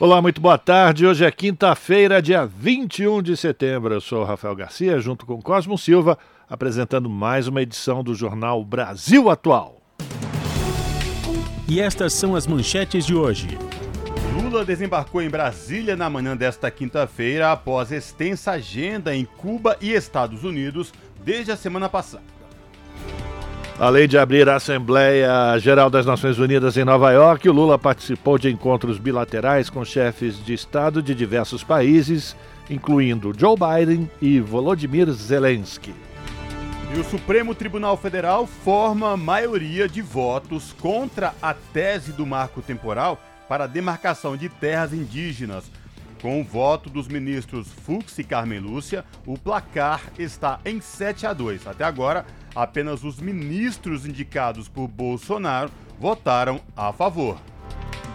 Olá, muito boa tarde. Hoje é quinta-feira, dia 21 de setembro. Eu sou Rafael Garcia, junto com Cosmo Silva, apresentando mais uma edição do Jornal Brasil Atual. E estas são as manchetes de hoje. Lula desembarcou em Brasília na manhã desta quinta-feira após extensa agenda em Cuba e Estados Unidos desde a semana passada. Além de abrir a Assembleia Geral das Nações Unidas em Nova York, o Lula participou de encontros bilaterais com chefes de Estado de diversos países, incluindo Joe Biden e Volodymyr Zelensky. E o Supremo Tribunal Federal forma maioria de votos contra a tese do marco temporal para a demarcação de terras indígenas. Com o voto dos ministros Fux e Carmen Lúcia, o placar está em 7 a 2. Até agora, apenas os ministros indicados por Bolsonaro votaram a favor.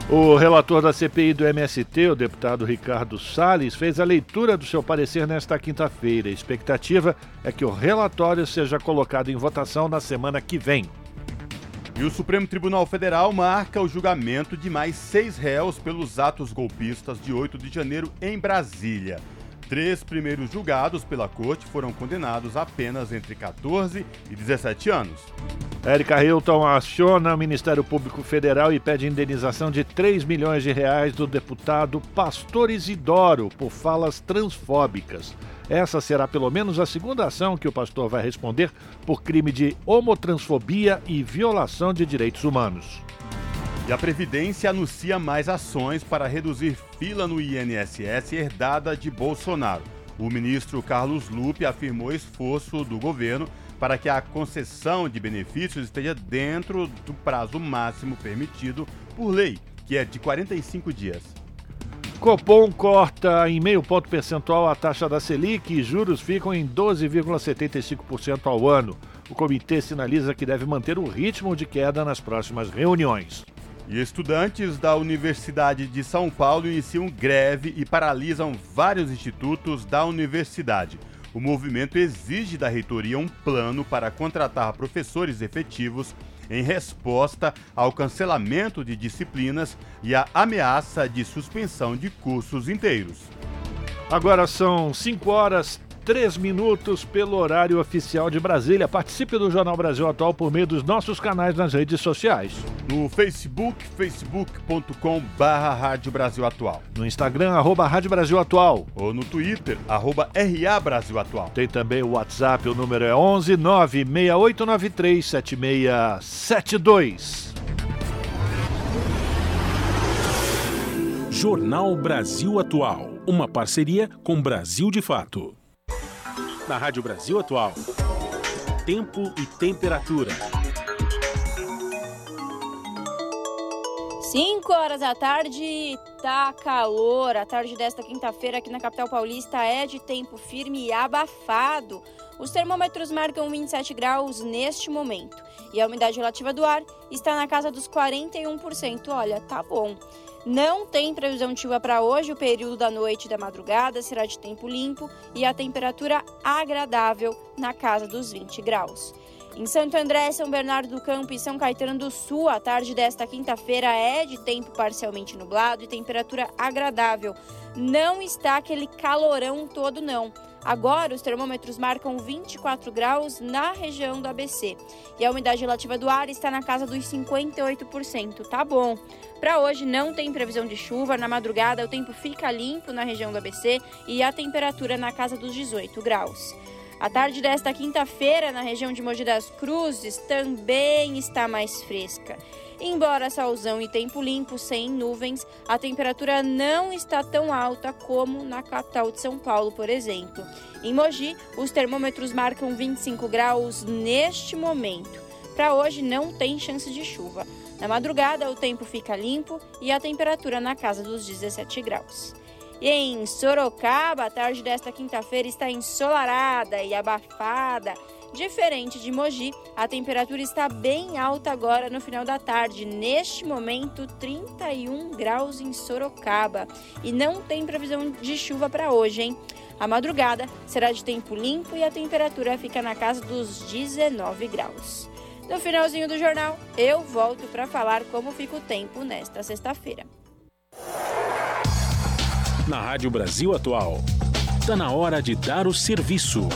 O relator da CPI do MST, o deputado Ricardo Salles, fez a leitura do seu parecer nesta quinta-feira. A expectativa é que o relatório seja colocado em votação na semana que vem. E o Supremo Tribunal Federal marca o julgamento de mais seis réus pelos atos golpistas de 8 de janeiro em Brasília. Três primeiros julgados pela corte foram condenados apenas entre 14 e 17 anos. Érica Hilton aciona o Ministério Público Federal e pede indenização de 3 milhões de reais do deputado Pastor Isidoro por falas transfóbicas. Essa será pelo menos a segunda ação que o pastor vai responder por crime de homotransfobia e violação de direitos humanos. E a Previdência anuncia mais ações para reduzir fila no INSS herdada de Bolsonaro. O ministro Carlos Lupe afirmou esforço do governo para que a concessão de benefícios esteja dentro do prazo máximo permitido por lei, que é de 45 dias. Copom corta em meio ponto percentual a taxa da Selic e juros ficam em 12,75% ao ano. O comitê sinaliza que deve manter o ritmo de queda nas próximas reuniões. E estudantes da Universidade de São Paulo iniciam greve e paralisam vários institutos da universidade. O movimento exige da reitoria um plano para contratar professores efetivos em resposta ao cancelamento de disciplinas e à ameaça de suspensão de cursos inteiros. Agora são 5 horas três minutos pelo horário oficial de Brasília. Participe do Jornal Brasil Atual por meio dos nossos canais nas redes sociais. No Facebook, facebook.com barra Rádio Brasil Atual. No Instagram, arroba Rádio Brasil Atual. Ou no Twitter, arroba RA Brasil Atual. Tem também o WhatsApp, o número é 11 96893 7672. Jornal Brasil Atual, uma parceria com Brasil de Fato na Rádio Brasil Atual. Tempo e temperatura. 5 horas da tarde, tá calor. A tarde desta quinta-feira aqui na capital paulista é de tempo firme e abafado. Os termômetros marcam 27 graus neste momento e a umidade relativa do ar está na casa dos 41%. Olha, tá bom. Não tem previsão de chuva para hoje. O período da noite e da madrugada será de tempo limpo e a temperatura agradável na casa dos 20 graus. Em Santo André, São Bernardo do Campo e São Caetano do Sul, a tarde desta quinta-feira é de tempo parcialmente nublado e temperatura agradável. Não está aquele calorão todo, não. Agora, os termômetros marcam 24 graus na região do ABC e a umidade relativa do ar está na casa dos 58%. Tá bom. Para hoje não tem previsão de chuva, na madrugada o tempo fica limpo na região do ABC e a temperatura na casa dos 18 graus. A tarde desta quinta-feira, na região de Mogi das Cruzes, também está mais fresca. Embora solzão e tempo limpo, sem nuvens, a temperatura não está tão alta como na capital de São Paulo, por exemplo. Em Mogi, os termômetros marcam 25 graus neste momento. Para hoje não tem chance de chuva. Na madrugada, o tempo fica limpo e a temperatura na casa dos 17 graus. E em Sorocaba, a tarde desta quinta-feira está ensolarada e abafada. Diferente de Mogi, a temperatura está bem alta agora no final da tarde. Neste momento, 31 graus em Sorocaba. E não tem previsão de chuva para hoje, hein? A madrugada será de tempo limpo e a temperatura fica na casa dos 19 graus. No finalzinho do jornal, eu volto para falar como fica o tempo nesta sexta-feira na Rádio Brasil Atual. Está na hora de dar o serviço.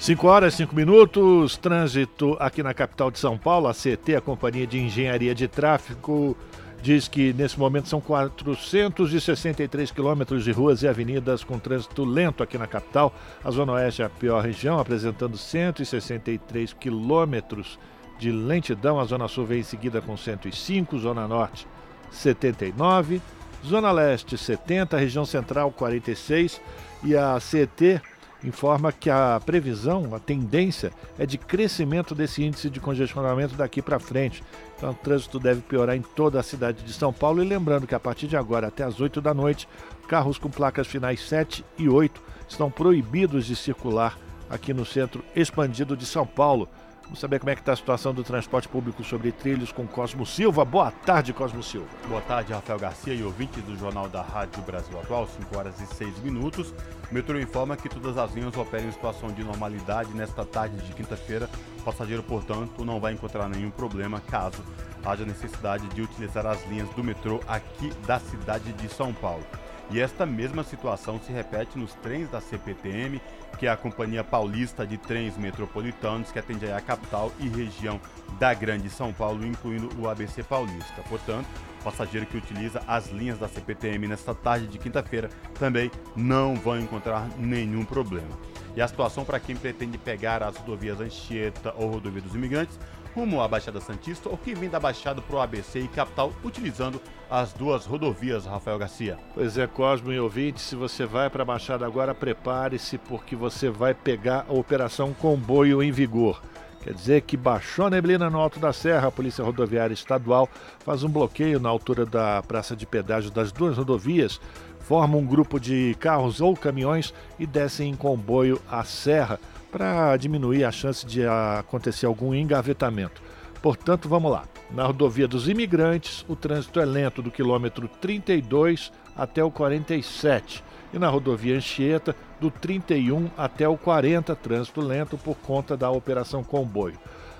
5 horas, 5 minutos, trânsito aqui na capital de São Paulo. A CT, a Companhia de Engenharia de Tráfego, diz que nesse momento são 463 quilômetros de ruas e avenidas com trânsito lento aqui na capital. A Zona Oeste é a pior região, apresentando 163 quilômetros de lentidão. A Zona Sul vem em seguida com 105, Zona Norte 79 Zona Leste 70, região central 46 e a CET informa que a previsão, a tendência é de crescimento desse índice de congestionamento daqui para frente. Então o trânsito deve piorar em toda a cidade de São Paulo e lembrando que a partir de agora até as 8 da noite, carros com placas finais 7 e 8 estão proibidos de circular aqui no centro expandido de São Paulo. Vamos saber como é que está a situação do transporte público sobre trilhos com Cosmo Silva. Boa tarde, Cosmo Silva. Boa tarde, Rafael Garcia e ouvintes do Jornal da Rádio Brasil Atual, 5 horas e 6 minutos. O metrô informa que todas as linhas operam em situação de normalidade nesta tarde de quinta-feira. O passageiro, portanto, não vai encontrar nenhum problema caso haja necessidade de utilizar as linhas do metrô aqui da cidade de São Paulo. E esta mesma situação se repete nos trens da CPTM, que é a Companhia Paulista de Trens Metropolitanos, que atende a capital e região da Grande São Paulo, incluindo o ABC Paulista. Portanto, o passageiro que utiliza as linhas da CPTM nesta tarde de quinta-feira também não vai encontrar nenhum problema. E a situação para quem pretende pegar as rodovias Anchieta ou Rodovia dos Imigrantes rumo à Baixada Santista ou que vem da Baixada para o ABC e capital utilizando as duas rodovias, Rafael Garcia. Pois é, Cosmo e ouvinte, se você vai para a Baixada agora, prepare-se porque você vai pegar a Operação Comboio em vigor. Quer dizer que baixou a neblina no Alto da Serra, a Polícia Rodoviária Estadual faz um bloqueio na altura da praça de pedágio das duas rodovias, forma um grupo de carros ou caminhões e descem em comboio a serra para diminuir a chance de acontecer algum engavetamento. Portanto, vamos lá. Na rodovia dos imigrantes, o trânsito é lento do quilômetro 32 até o 47. E na rodovia Anchieta, do 31 até o 40, trânsito lento por conta da operação comboio.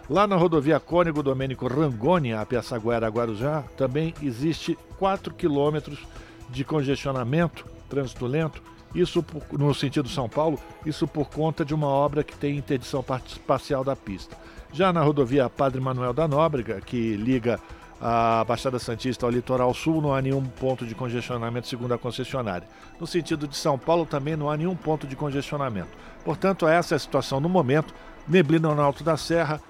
Lá na rodovia Cônego Domênico Rangoni, a Piaçaguera Guarujá, também existe 4 quilômetros de congestionamento, trânsito lento, isso por, no sentido São Paulo, isso por conta de uma obra que tem interdição parcial da pista. Já na rodovia Padre Manuel da Nóbrega, que liga a Baixada Santista ao litoral sul, não há nenhum ponto de congestionamento, segundo a concessionária. No sentido de São Paulo, também não há nenhum ponto de congestionamento. Portanto, essa é a situação no momento. Neblina no Alto da Serra,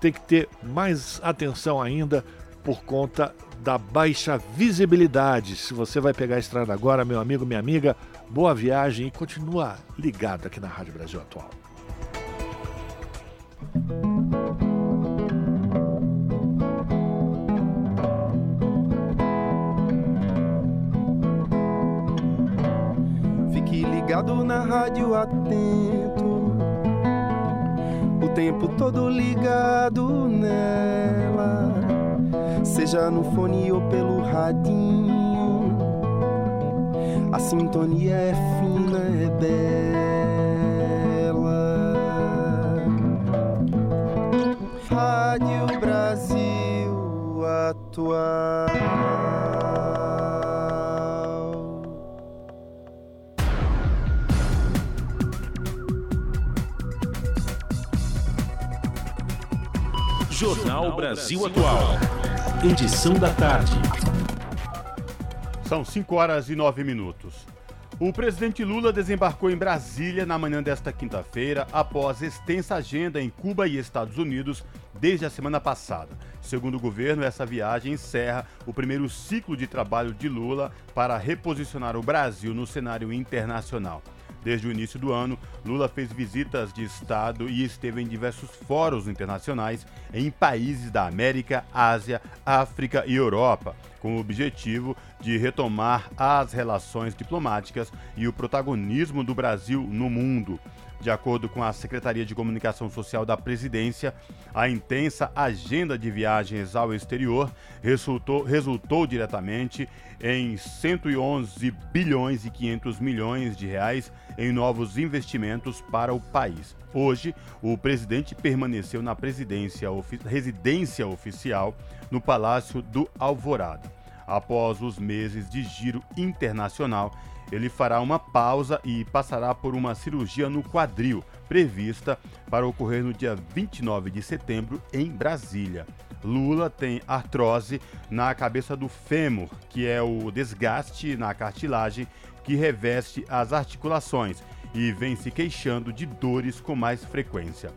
tem que ter mais atenção ainda por conta da baixa visibilidade. Se você vai pegar a estrada agora, meu amigo, minha amiga, boa viagem e continua ligado aqui na Rádio Brasil Atual. Fique ligado na rádio atento, o tempo todo ligado nela, seja no fone ou pelo radinho a sintonia é fina, é bela. Rádio Brasil Atual. Jornal Brasil Atual. Edição da tarde. São 5 horas e 9 minutos. O presidente Lula desembarcou em Brasília na manhã desta quinta-feira, após extensa agenda em Cuba e Estados Unidos desde a semana passada. Segundo o governo, essa viagem encerra o primeiro ciclo de trabalho de Lula para reposicionar o Brasil no cenário internacional. Desde o início do ano, Lula fez visitas de Estado e esteve em diversos fóruns internacionais em países da América, Ásia, África e Europa, com o objetivo de retomar as relações diplomáticas e o protagonismo do Brasil no mundo. De acordo com a Secretaria de Comunicação Social da Presidência, a intensa agenda de viagens ao exterior resultou, resultou diretamente em 111 bilhões e 500 milhões de reais em novos investimentos para o país. Hoje, o presidente permaneceu na presidência, residência oficial no Palácio do Alvorada. Após os meses de giro internacional, ele fará uma pausa e passará por uma cirurgia no quadril, prevista para ocorrer no dia 29 de setembro em Brasília. Lula tem artrose na cabeça do fêmur, que é o desgaste na cartilagem que reveste as articulações e vem se queixando de dores com mais frequência.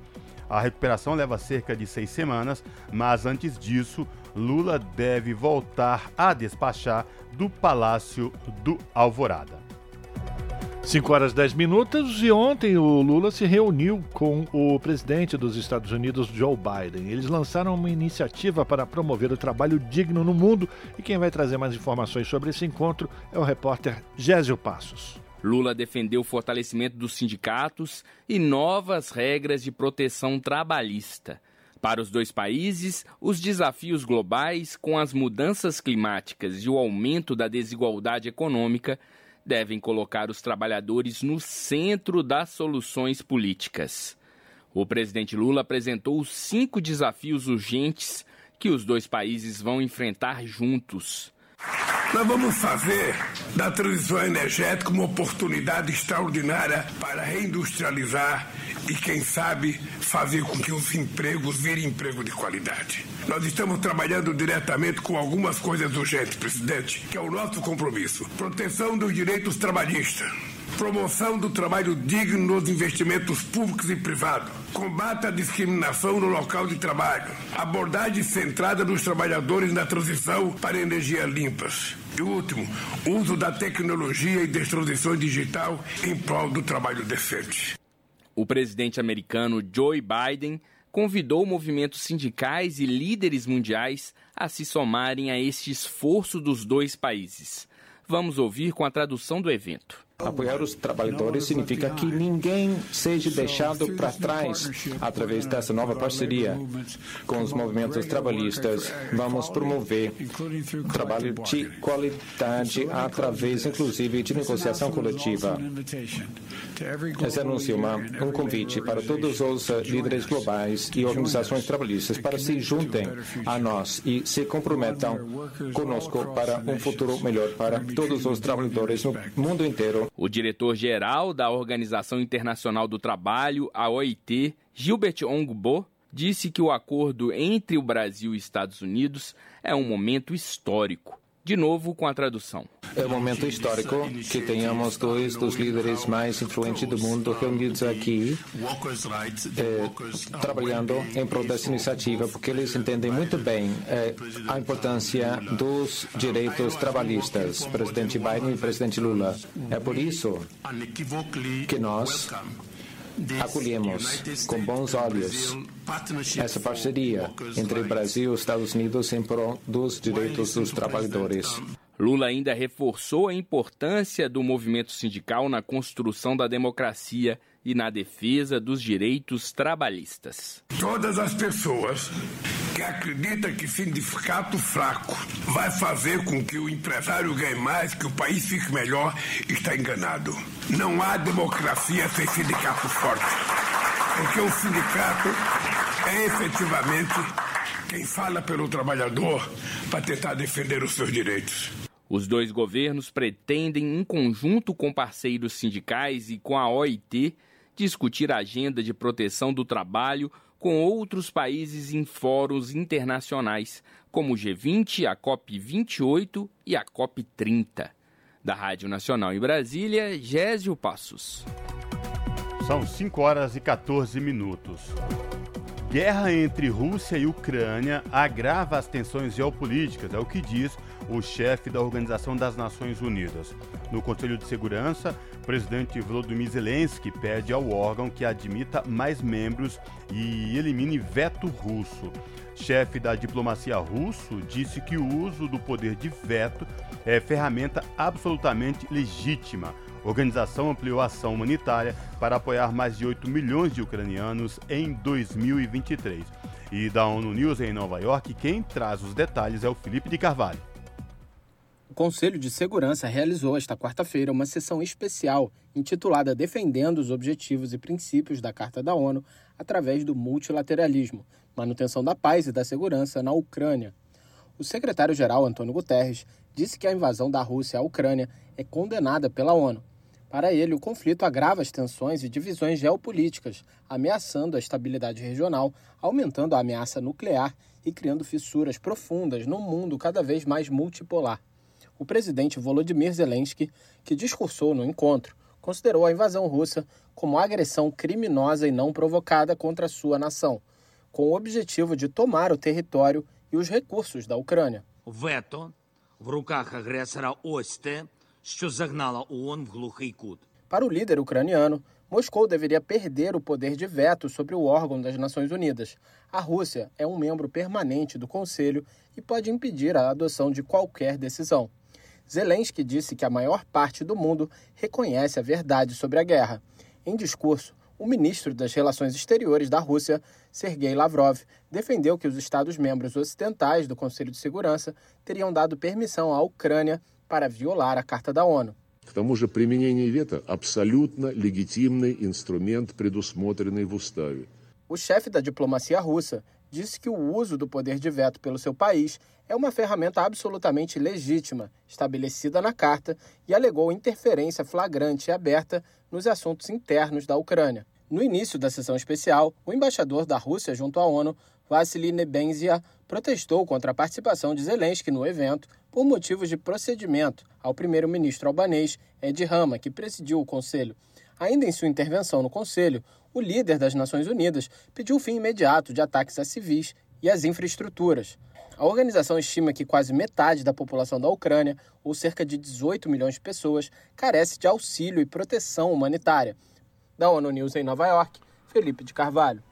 A recuperação leva cerca de seis semanas, mas antes disso, Lula deve voltar a despachar do Palácio do Alvorada. 5 horas 10 minutos e ontem o Lula se reuniu com o presidente dos Estados Unidos, Joe Biden. Eles lançaram uma iniciativa para promover o trabalho digno no mundo e quem vai trazer mais informações sobre esse encontro é o repórter Gésio Passos. Lula defendeu o fortalecimento dos sindicatos e novas regras de proteção trabalhista. Para os dois países, os desafios globais, com as mudanças climáticas e o aumento da desigualdade econômica, devem colocar os trabalhadores no centro das soluções políticas. O presidente Lula apresentou os cinco desafios urgentes que os dois países vão enfrentar juntos. Nós vamos fazer da transição energética uma oportunidade extraordinária para reindustrializar e, quem sabe, fazer com que os empregos virem emprego de qualidade. Nós estamos trabalhando diretamente com algumas coisas urgentes, presidente, que é o nosso compromisso: proteção dos direitos trabalhistas promoção do trabalho digno nos investimentos públicos e privados, combate à discriminação no local de trabalho, abordagem centrada nos trabalhadores na transição para energias limpas. E último, uso da tecnologia e da transição digital em prol do trabalho decente. O presidente americano Joe Biden convidou movimentos sindicais e líderes mundiais a se somarem a este esforço dos dois países. Vamos ouvir com a tradução do evento. Apoiar os trabalhadores significa que ninguém seja deixado para trás através dessa nova parceria com os movimentos trabalhistas. Vamos promover trabalho de qualidade através, inclusive, de negociação coletiva. Esse anúncio é um convite para todos os líderes globais e organizações trabalhistas para se juntem a nós e se comprometam conosco para um futuro melhor para todos os trabalhadores no mundo inteiro o diretor-geral da Organização Internacional do Trabalho, a OIT, Gilbert Ongbo, disse que o acordo entre o Brasil e Estados Unidos é um momento histórico de novo com a tradução. É um momento histórico que tenhamos dois dos líderes mais influentes do mundo reunidos aqui, é, trabalhando em prol dessa iniciativa, porque eles entendem muito bem é, a importância dos direitos trabalhistas, presidente Biden e presidente Lula. É por isso que nós acolhemos com bons olhos essa parceria entre Brasil e Estados Unidos em prol dos direitos dos trabalhadores. Lula ainda reforçou a importância do movimento sindical na construção da democracia e na defesa dos direitos trabalhistas. Todas as pessoas que acreditam que sindicato fraco vai fazer com que o empresário ganhe mais, que o país fique melhor, está enganado. Não há democracia sem sindicato forte. Porque o sindicato é efetivamente quem fala pelo trabalhador para tentar defender os seus direitos. Os dois governos pretendem, em conjunto com parceiros sindicais e com a OIT, discutir a agenda de proteção do trabalho com outros países em fóruns internacionais, como o G20, a COP28 e a COP30. Da Rádio Nacional em Brasília, Gésio Passos. São 5 horas e 14 minutos. Guerra entre Rússia e Ucrânia agrava as tensões geopolíticas, é o que diz o chefe da Organização das Nações Unidas. No Conselho de Segurança, o presidente Volodymyr Zelensky pede ao órgão que admita mais membros e elimine veto russo. Chefe da diplomacia russo disse que o uso do poder de veto é ferramenta absolutamente legítima. A organização ampliou a ação humanitária para apoiar mais de 8 milhões de ucranianos em 2023. E da ONU News em Nova York, quem traz os detalhes é o Felipe de Carvalho. O Conselho de Segurança realizou esta quarta-feira uma sessão especial intitulada Defendendo os Objetivos e Princípios da Carta da ONU através do multilateralismo, manutenção da paz e da segurança na Ucrânia. O secretário-geral Antônio Guterres disse que a invasão da Rússia à Ucrânia é condenada pela ONU. Para ele, o conflito agrava as tensões e divisões geopolíticas, ameaçando a estabilidade regional, aumentando a ameaça nuclear e criando fissuras profundas num mundo cada vez mais multipolar. O presidente Volodymyr Zelensky, que discursou no encontro, considerou a invasão russa como agressão criminosa e não provocada contra sua nação, com o objetivo de tomar o território e os recursos da Ucrânia. Вето в руках агресора ось те, що загнало ООН в глухий кут. Para o líder ucraniano, Moscou deveria perder o poder de veto sobre o órgão das Nações Unidas. A Rússia é um membro permanente do Conselho e pode impedir a adoção de qualquer decisão. Zelensky disse que a maior parte do mundo reconhece a verdade sobre a guerra. Em discurso, o ministro das Relações Exteriores da Rússia, Sergei Lavrov, defendeu que os Estados-membros ocidentais do Conselho de Segurança teriam dado permissão à Ucrânia para violar a Carta da ONU. К тому же применение вето – абсолютно легитимный инструмент, предусмотренный в уставе. O chefe da diplomacia russa disse que o uso do poder de veto pelo seu país é uma ferramenta absolutamente legítima, estabelecida na carta, e alegou interferência flagrante e aberta nos assuntos internos da Ucrânia. No início da sessão especial, o embaixador da Rússia junto à ONU, Vassily Nebenzia, protestou contra a participação de Zelensky no evento por motivos de procedimento ao primeiro-ministro albanês Ed Rama, que presidiu o Conselho. Ainda em sua intervenção no Conselho, o líder das Nações Unidas pediu o fim imediato de ataques a civis e às infraestruturas. A organização estima que quase metade da população da Ucrânia, ou cerca de 18 milhões de pessoas, carece de auxílio e proteção humanitária. Da ONU News em Nova York, Felipe de Carvalho.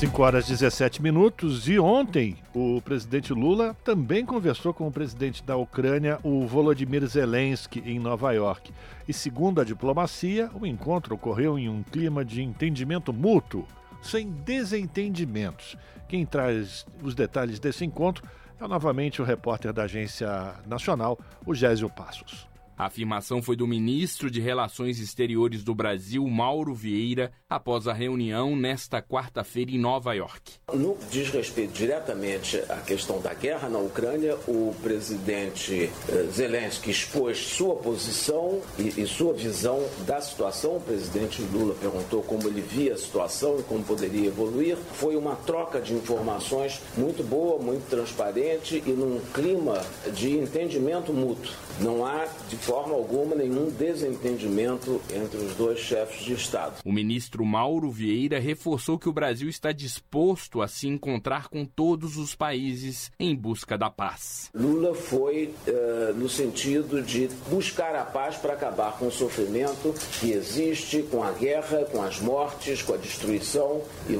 5 horas e 17 minutos e ontem o presidente Lula também conversou com o presidente da Ucrânia, o Volodymyr Zelensky, em Nova York. E segundo a diplomacia, o encontro ocorreu em um clima de entendimento mútuo, sem desentendimentos. Quem traz os detalhes desse encontro é novamente o repórter da Agência Nacional, o Gésio Passos. A afirmação foi do ministro de Relações Exteriores do Brasil, Mauro Vieira, após a reunião nesta quarta-feira em Nova York. No que diz respeito diretamente à questão da guerra na Ucrânia, o presidente Zelensky expôs sua posição e, e sua visão da situação. O presidente Lula perguntou como ele via a situação e como poderia evoluir. Foi uma troca de informações muito boa, muito transparente e num clima de entendimento mútuo. Não há, de forma alguma, nenhum desentendimento entre os dois chefes de Estado. O ministro Mauro Vieira reforçou que o Brasil está disposto a se encontrar com todos os países em busca da paz. Lula foi uh, no sentido de buscar a paz para acabar com o sofrimento que existe, com a guerra, com as mortes, com a destruição e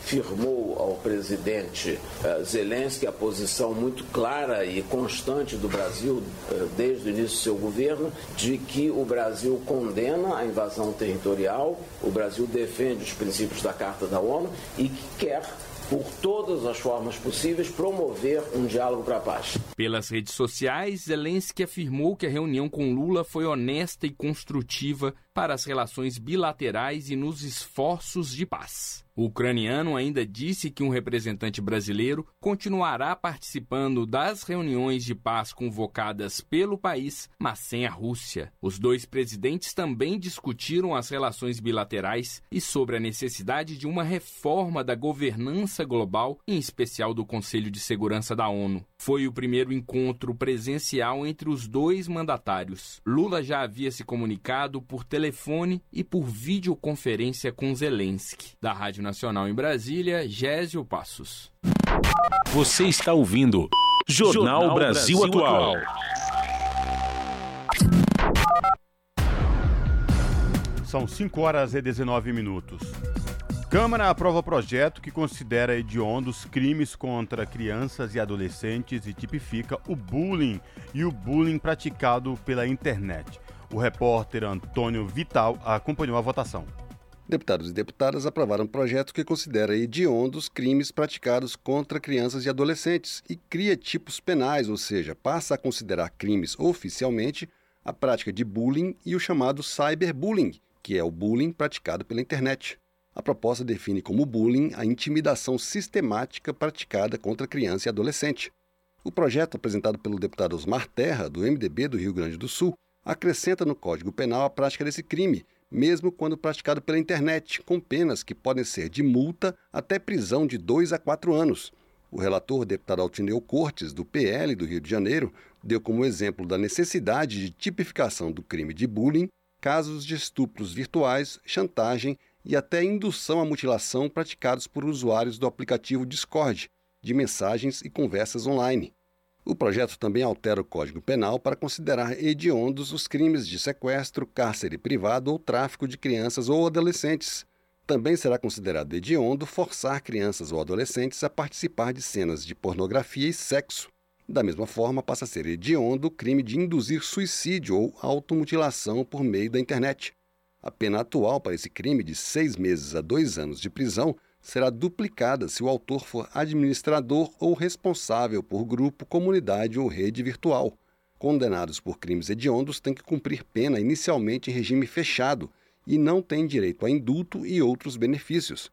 reafirmou ao presidente uh, Zelensky a posição muito clara e constante do Brasil uh, desde o início do seu governo de que o Brasil condena a invasão territorial, o Brasil defende os princípios da Carta da ONU e que quer por todas as formas possíveis, promover um diálogo para a paz. Pelas redes sociais, Zelensky afirmou que a reunião com Lula foi honesta e construtiva para as relações bilaterais e nos esforços de paz. O ucraniano ainda disse que um representante brasileiro continuará participando das reuniões de paz convocadas pelo país, mas sem a Rússia. Os dois presidentes também discutiram as relações bilaterais e sobre a necessidade de uma reforma da governança global, em especial do Conselho de Segurança da ONU. Foi o primeiro encontro presencial entre os dois mandatários. Lula já havia se comunicado por telefone e por videoconferência com Zelensky. Da Rádio Nacional em Brasília, Gésio Passos. Você está ouvindo Jornal, Jornal Brasil, Brasil, Atual. São 5 horas e 19 minutos. Câmara aprova projeto que considera hediondos crimes contra crianças e adolescentes e tipifica o bullying e o bullying praticado pela internet. O repórter Antônio Vital acompanhou a votação. Deputados e deputadas aprovaram um projeto que considera hediondos crimes praticados contra crianças e adolescentes e cria tipos penais, ou seja, passa a considerar crimes oficialmente a prática de bullying e o chamado cyberbullying, que é o bullying praticado pela internet. A proposta define como bullying a intimidação sistemática praticada contra criança e adolescente. O projeto, apresentado pelo deputado Osmar Terra, do MDB do Rio Grande do Sul, acrescenta no Código Penal a prática desse crime, mesmo quando praticado pela internet, com penas que podem ser de multa até prisão de dois a quatro anos. O relator, deputado Altineu Cortes, do PL do Rio de Janeiro, deu como exemplo da necessidade de tipificação do crime de bullying casos de estupros virtuais, chantagem e até indução à mutilação praticados por usuários do aplicativo Discord, de mensagens e conversas online. O projeto também altera o Código Penal para considerar hediondos os crimes de sequestro, cárcere privado ou tráfico de crianças ou adolescentes. Também será considerado hediondo forçar crianças ou adolescentes a participar de cenas de pornografia e sexo. Da mesma forma, passa a ser hediondo o crime de induzir suicídio ou automutilação por meio da internet. A pena atual para esse crime, de seis meses a dois anos de prisão, será duplicada se o autor for administrador ou responsável por grupo, comunidade ou rede virtual. Condenados por crimes hediondos têm que cumprir pena inicialmente em regime fechado e não têm direito a indulto e outros benefícios.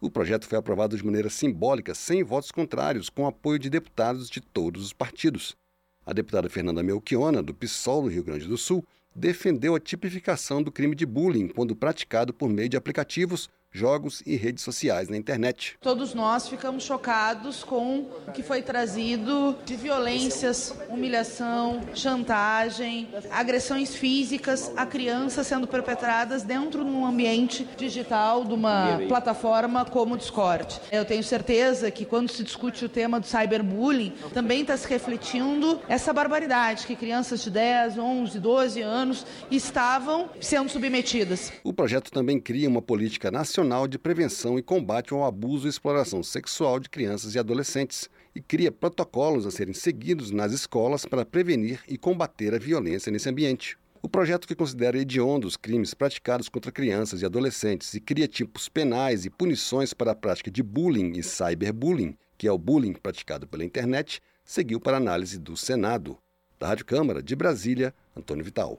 O projeto foi aprovado de maneira simbólica, sem votos contrários, com apoio de deputados de todos os partidos. A deputada Fernanda Melchiona, do PSOL do Rio Grande do Sul, defendeu a tipificação do crime de bullying quando praticado por meio de aplicativos, jogos e redes sociais na internet. Todos nós ficamos chocados com o que foi trazido de violências, humilhação, chantagem, agressões físicas a crianças sendo perpetradas dentro de um ambiente digital, de uma plataforma como o Discord. Eu tenho certeza que quando se discute o tema do cyberbullying, também está se refletindo essa barbaridade que crianças de 10, 11, 12 anos estavam sendo submetidas. O projeto também cria uma política nacional Nacional de Prevenção e Combate ao Abuso e Exploração Sexual de Crianças e Adolescentes e cria protocolos a serem seguidos nas escolas para prevenir e combater a violência nesse ambiente. O projeto que considera hediondos crimes praticados contra crianças e adolescentes e cria tipos penais e punições para a prática de bullying e cyberbullying, que é o bullying praticado pela internet, seguiu para análise do Senado. Da Rádio Câmara de Brasília, Antônio Vital.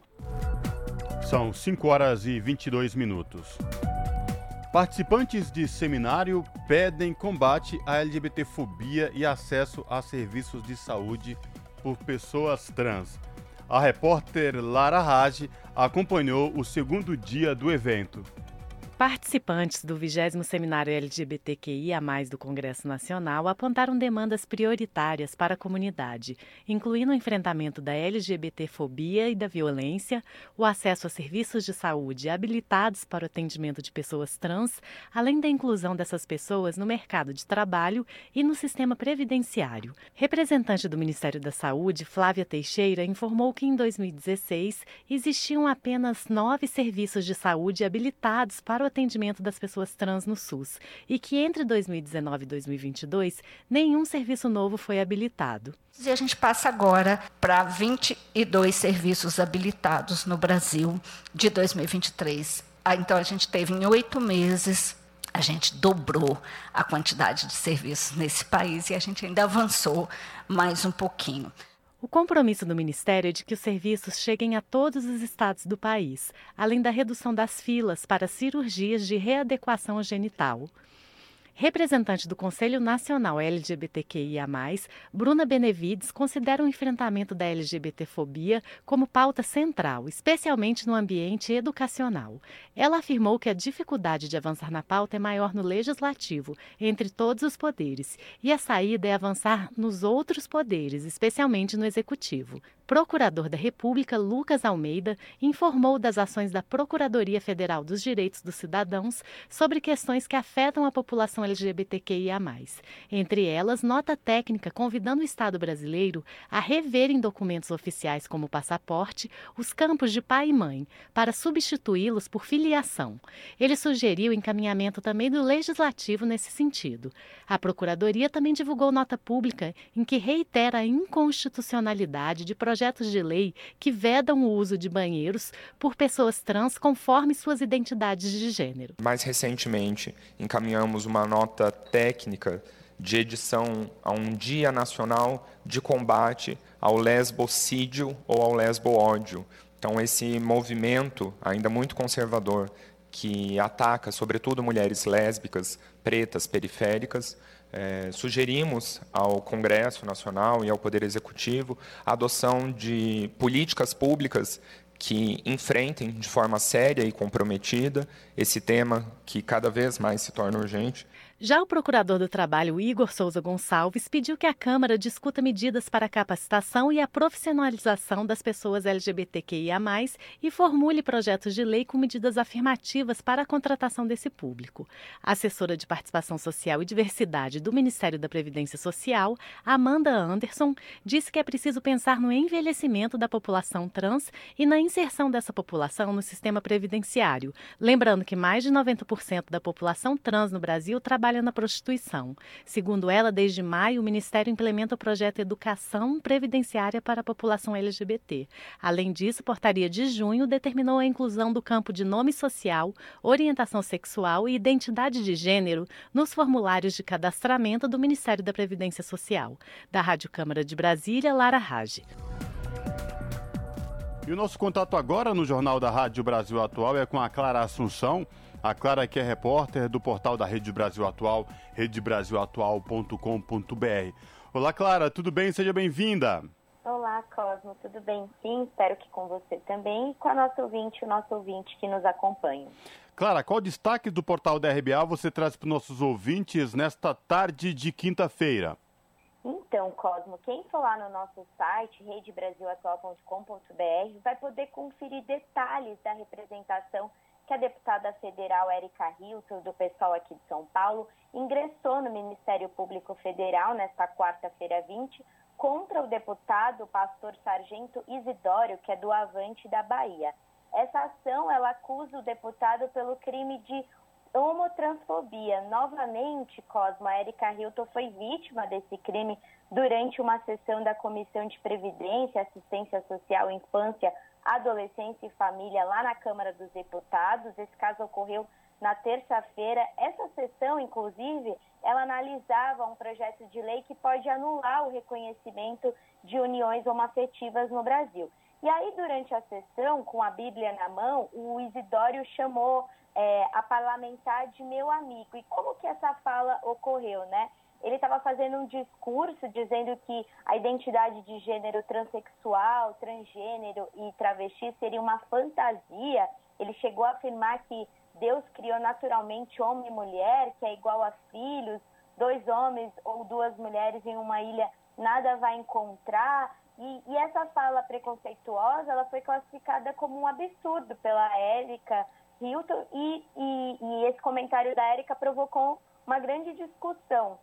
São 5 horas e 22 minutos. Participantes de seminário pedem combate à LGBTfobia e acesso a serviços de saúde por pessoas trans. A repórter Lara Raj acompanhou o segundo dia do evento. Participantes do 20 Seminário LGBTQIA, do Congresso Nacional, apontaram demandas prioritárias para a comunidade, incluindo o enfrentamento da LGBTfobia e da violência, o acesso a serviços de saúde habilitados para o atendimento de pessoas trans, além da inclusão dessas pessoas no mercado de trabalho e no sistema previdenciário. Representante do Ministério da Saúde, Flávia Teixeira, informou que em 2016 existiam apenas nove serviços de saúde habilitados para o atendimento das pessoas trans no SUS e que entre 2019 e 2022 nenhum serviço novo foi habilitado. E a gente passa agora para 22 serviços habilitados no Brasil de 2023. Ah, então a gente teve em oito meses a gente dobrou a quantidade de serviços nesse país e a gente ainda avançou mais um pouquinho. O compromisso do Ministério é de que os serviços cheguem a todos os estados do país, além da redução das filas para cirurgias de readequação genital. Representante do Conselho Nacional LGBTQIA, Bruna Benevides considera o enfrentamento da LGBTfobia como pauta central, especialmente no ambiente educacional. Ela afirmou que a dificuldade de avançar na pauta é maior no legislativo, entre todos os poderes, e a saída é avançar nos outros poderes, especialmente no executivo. Procurador da República Lucas Almeida informou das ações da Procuradoria Federal dos Direitos dos Cidadãos sobre questões que afetam a população LGBTQIA. Entre elas, nota técnica convidando o Estado brasileiro a rever em documentos oficiais como passaporte os campos de pai e mãe, para substituí-los por filiação. Ele sugeriu encaminhamento também do legislativo nesse sentido. A Procuradoria também divulgou nota pública em que reitera a inconstitucionalidade de projetos projetos de lei que vedam o uso de banheiros por pessoas trans conforme suas identidades de gênero. Mais recentemente, encaminhamos uma nota técnica de edição a um Dia Nacional de Combate ao Lesbocídio ou ao Lesbo-ódio. Então, esse movimento, ainda muito conservador, que ataca, sobretudo, mulheres lésbicas, pretas, periféricas, é, sugerimos ao Congresso Nacional e ao Poder Executivo a adoção de políticas públicas que enfrentem de forma séria e comprometida esse tema que cada vez mais se torna urgente já o procurador do Trabalho, Igor Souza Gonçalves, pediu que a Câmara discuta medidas para a capacitação e a profissionalização das pessoas LGBTQIA, e formule projetos de lei com medidas afirmativas para a contratação desse público. A assessora de Participação Social e Diversidade do Ministério da Previdência Social, Amanda Anderson, disse que é preciso pensar no envelhecimento da população trans e na inserção dessa população no sistema previdenciário. Lembrando que mais de 90% da população trans no Brasil trabalha trabalha na prostituição. Segundo ela, desde maio, o Ministério implementa o projeto Educação Previdenciária para a População LGBT. Além disso, portaria de junho determinou a inclusão do campo de nome social, orientação sexual e identidade de gênero nos formulários de cadastramento do Ministério da Previdência Social. Da Rádio Câmara de Brasília, Lara Rage. E o nosso contato agora no Jornal da Rádio Brasil Atual é com a Clara Assunção. A Clara que é repórter do portal da Rede Brasil Atual, redebrasilatual.com.br. Olá, Clara, tudo bem? Seja bem-vinda. Olá, Cosmo, tudo bem? Sim, espero que com você também e com a nossa ouvinte, o nosso ouvinte que nos acompanha. Clara, qual destaque do portal da RBA você traz para os nossos ouvintes nesta tarde de quinta-feira? Então, Cosmo, quem for lá no nosso site, redebrasilatual.com.br, vai poder conferir detalhes da representação que a deputada federal Érica Hilton, do pessoal aqui de São Paulo, ingressou no Ministério Público Federal nesta quarta-feira 20 contra o deputado pastor Sargento Isidório, que é do Avante da Bahia. Essa ação ela acusa o deputado pelo crime de homotransfobia. Novamente, Cosma, Érica Hilton foi vítima desse crime durante uma sessão da Comissão de Previdência, Assistência Social e Infância, Adolescência e Família lá na Câmara dos Deputados. Esse caso ocorreu na terça-feira. Essa sessão, inclusive, ela analisava um projeto de lei que pode anular o reconhecimento de uniões homoafetivas no Brasil. E aí, durante a sessão, com a Bíblia na mão, o Isidório chamou é, a parlamentar de meu amigo. E como que essa fala ocorreu, né? Ele estava fazendo um discurso dizendo que a identidade de gênero transexual, transgênero e travesti seria uma fantasia. Ele chegou a afirmar que Deus criou naturalmente homem e mulher, que é igual a filhos, dois homens ou duas mulheres em uma ilha, nada vai encontrar. E, e essa fala preconceituosa, ela foi classificada como um absurdo pela Érica Hilton e, e, e esse comentário da Érica provocou uma grande discussão.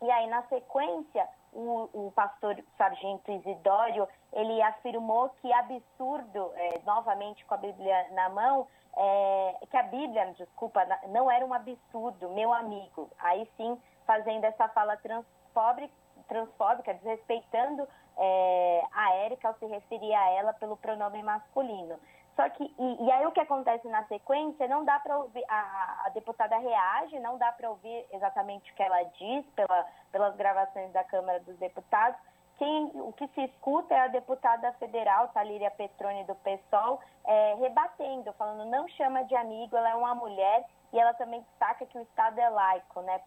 E aí, na sequência, o, o pastor sargento Isidório, ele afirmou que absurdo, é, novamente com a Bíblia na mão, é, que a Bíblia, desculpa, não era um absurdo, meu amigo. Aí sim, fazendo essa fala transfóbica, transfóbica desrespeitando é, a Érica ao se referir a ela pelo pronome masculino. Só que, e, e, aí o que acontece na sequência, não dá para ouvir, a, a, deputada reage, não dá para ouvir exatamente o que ela diz pela, pelas gravações da Câmara dos Deputados, quem, o que se escuta é a deputada federal, Talíria Petroni, do PSOL, é, rebatendo, falando não chama de amigo, ela é uma mulher, e ela também destaca que o Estado é laico né,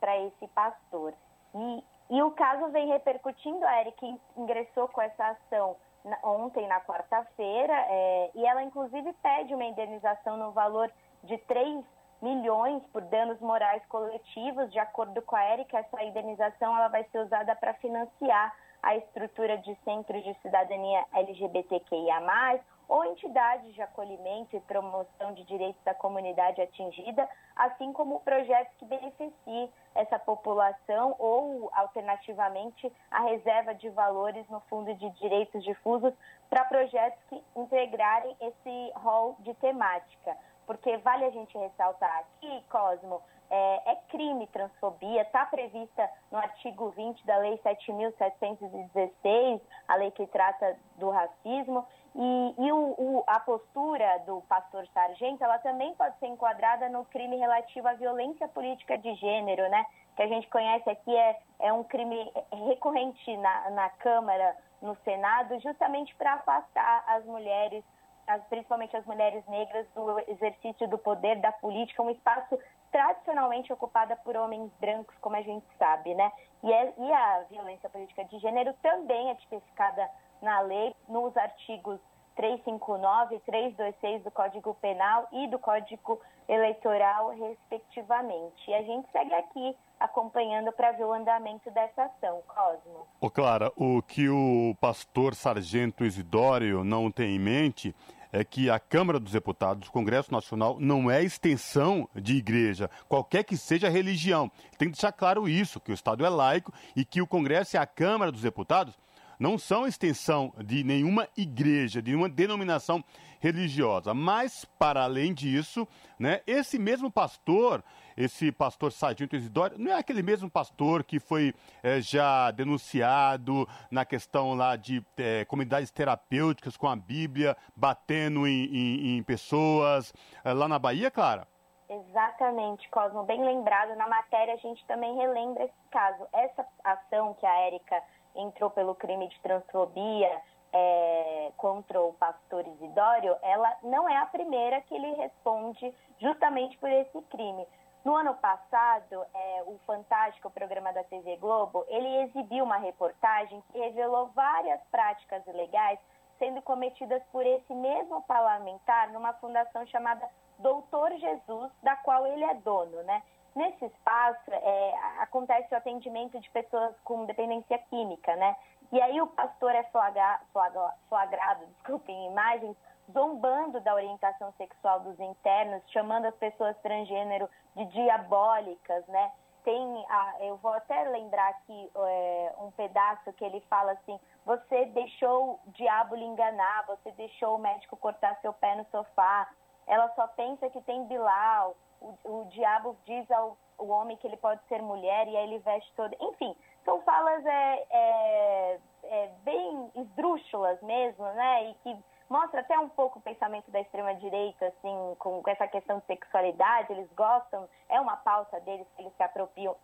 para esse pastor. E, e o caso vem repercutindo, a Eric ingressou com essa ação ontem, na quarta-feira, é, e ela inclusive pede uma indenização no valor de 3 milhões por danos morais coletivos. De acordo com a Érica, essa indenização ela vai ser usada para financiar a estrutura de centros de cidadania LGBTQIA+, ou entidades de acolhimento e promoção de direitos da comunidade atingida, assim como projetos que beneficiem essa população ou, alternativamente, a reserva de valores no Fundo de Direitos Difusos para projetos que integrarem esse rol de temática. Porque vale a gente ressaltar aqui, Cosmo, é, é crime transfobia, está prevista no artigo 20 da Lei 7.716, a lei que trata do racismo, e, e o, o, a postura do pastor Sargento, ela também pode ser enquadrada no crime relativo à violência política de gênero, né? Que a gente conhece aqui é, é um crime recorrente na, na Câmara, no Senado, justamente para afastar as mulheres as, principalmente as mulheres negras, do exercício do poder da política, um espaço tradicionalmente ocupado por homens brancos, como a gente sabe, né? E, é, e a violência política de gênero também é tipificada na lei, nos artigos 359 e 326 do Código Penal e do Código Eleitoral, respectivamente. E a gente segue aqui acompanhando para ver o andamento dessa ação, Cosmo. Ô Clara, o que o pastor Sargento Isidório não tem em mente é que a Câmara dos Deputados, o Congresso Nacional, não é extensão de igreja, qualquer que seja a religião. Tem que deixar claro isso, que o Estado é laico e que o Congresso e a Câmara dos Deputados não são extensão de nenhuma igreja, de nenhuma denominação religiosa. Mas, para além disso, né, esse mesmo pastor, esse pastor Sargento Isidório, não é aquele mesmo pastor que foi é, já denunciado na questão lá de é, comunidades terapêuticas com a Bíblia, batendo em, em, em pessoas, é, lá na Bahia, Clara? Exatamente, Cosmo, bem lembrado. Na matéria a gente também relembra esse caso. Essa ação que a Érica entrou pelo crime de transfobia é, contra o pastor Isidório, ela não é a primeira que ele responde justamente por esse crime. No ano passado, é, o Fantástico, o programa da TV Globo, ele exibiu uma reportagem que revelou várias práticas ilegais sendo cometidas por esse mesmo parlamentar numa fundação chamada Doutor Jesus, da qual ele é dono, né? Nesse espaço é, acontece o atendimento de pessoas com dependência química, né? E aí o pastor é flagra, flagra, flagrado, desculpem, em imagens, zombando da orientação sexual dos internos, chamando as pessoas transgênero de diabólicas, né? Tem, a, eu vou até lembrar aqui é, um pedaço que ele fala assim: você deixou o diabo lhe enganar, você deixou o médico cortar seu pé no sofá, ela só pensa que tem Bilal, o, o diabo diz ao o homem que ele pode ser mulher e aí ele veste todo. Enfim, são falas é, é, é, bem esdrúxulas mesmo, né? E que mostra até um pouco o pensamento da extrema-direita, assim, com, com essa questão de sexualidade. Eles gostam, é uma pauta deles que eles se apropriam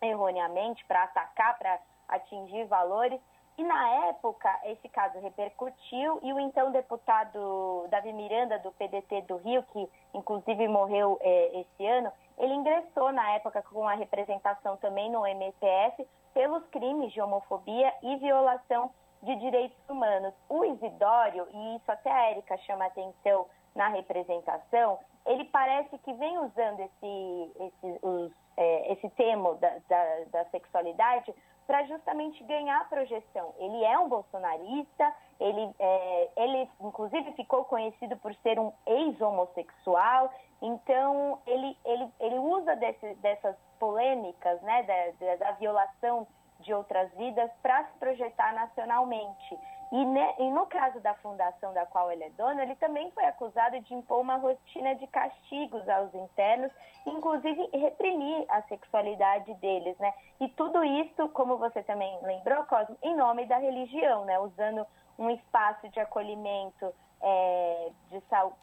erroneamente para atacar, para atingir valores. E na época, esse caso repercutiu e o então deputado Davi Miranda, do PDT do Rio, que inclusive morreu é, esse ano, ele ingressou na época com a representação também no MPF pelos crimes de homofobia e violação de direitos humanos. O Isidório, e isso até a Érica chama atenção na representação, ele parece que vem usando esse, esse, os, é, esse tema da, da, da sexualidade para justamente ganhar projeção. Ele é um bolsonarista, ele, é, ele inclusive ficou conhecido por ser um ex-homossexual, então ele, ele, ele usa desse, dessas polêmicas, né, da, da violação de outras vidas para se projetar nacionalmente. E, ne, e, no caso da fundação da qual ele é dono, ele também foi acusado de impor uma rotina de castigos aos internos, inclusive reprimir a sexualidade deles, né? E tudo isso, como você também lembrou, Cosmo, em nome da religião, né? Usando um espaço de acolhimento é, de, saúde,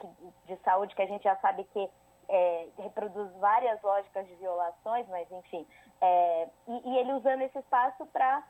de saúde que a gente já sabe que é, reproduz várias lógicas de violações, mas enfim, é, e, e, ele usando esse espaço para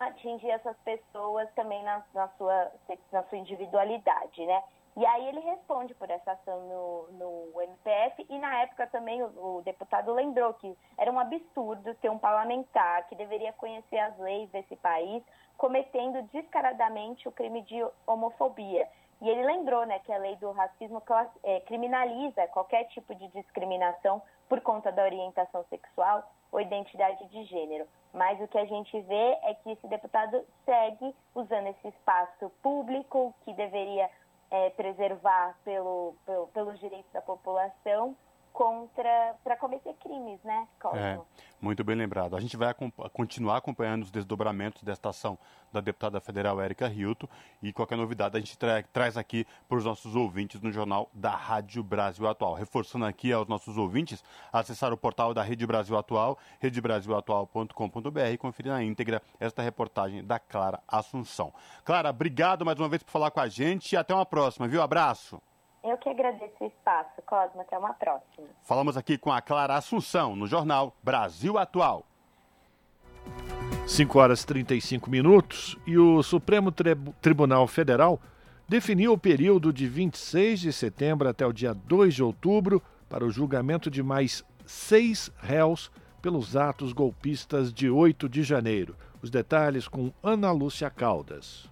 atingir essas pessoas também na, na, sua, na sua individualidade, né? E aí ele responde por essa ação no, no MPF e na época também o, o, deputado lembrou que era um absurdo ter um parlamentar que deveria conhecer as leis desse país cometendo descaradamente o crime de homofobia. E ele lembrou né, que a lei do racismo é, criminaliza qualquer tipo de discriminação por conta da orientação sexual ou identidade de gênero. Mas o que a gente vê é que esse deputado segue usando esse espaço público que deveria é, preservar pelo, pelo, pelos direitos da população contra para cometer crimes, né? É, muito bem lembrado. A gente vai continuar acompanhando os desdobramentos desta ação da deputada federal Érica Hilton e qualquer novidade a gente tra traz aqui para os nossos ouvintes no jornal da Rádio Brasil Atual. Reforçando aqui aos nossos ouvintes, acessar o portal da Rede Brasil Atual, redebrasilatual.com.br e conferir na íntegra esta reportagem da Clara Assunção. Clara, obrigado mais uma vez por falar com a gente e até uma próxima, viu? Abraço. Eu que agradeço o espaço, Cosmo. Até uma próxima. Falamos aqui com a Clara Assunção, no jornal Brasil Atual. 5 horas e 35 minutos e o Supremo Tribunal Federal definiu o período de 26 de setembro até o dia 2 de outubro para o julgamento de mais seis réus pelos atos golpistas de 8 de janeiro. Os detalhes com Ana Lúcia Caldas.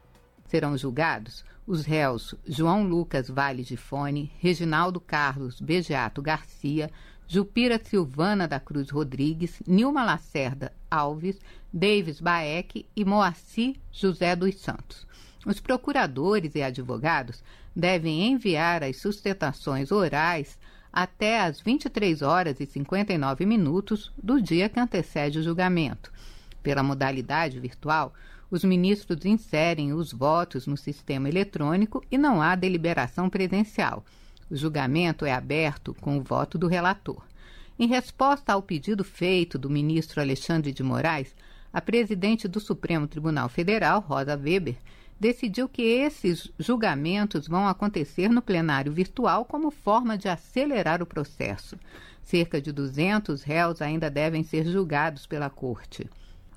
Serão julgados os réus João Lucas Vale de Fone, Reginaldo Carlos Begeato Garcia, Jupira Silvana da Cruz Rodrigues, Nilma Lacerda Alves, Davis Baek e Moacir José dos Santos. Os procuradores e advogados devem enviar as sustentações orais até às 23 horas e 59 minutos do dia que antecede o julgamento. Pela modalidade virtual, os ministros inserem os votos no sistema eletrônico e não há deliberação presencial. O julgamento é aberto com o voto do relator. Em resposta ao pedido feito do ministro Alexandre de Moraes, a presidente do Supremo Tribunal Federal, Rosa Weber, decidiu que esses julgamentos vão acontecer no plenário virtual como forma de acelerar o processo. Cerca de 200 réus ainda devem ser julgados pela Corte.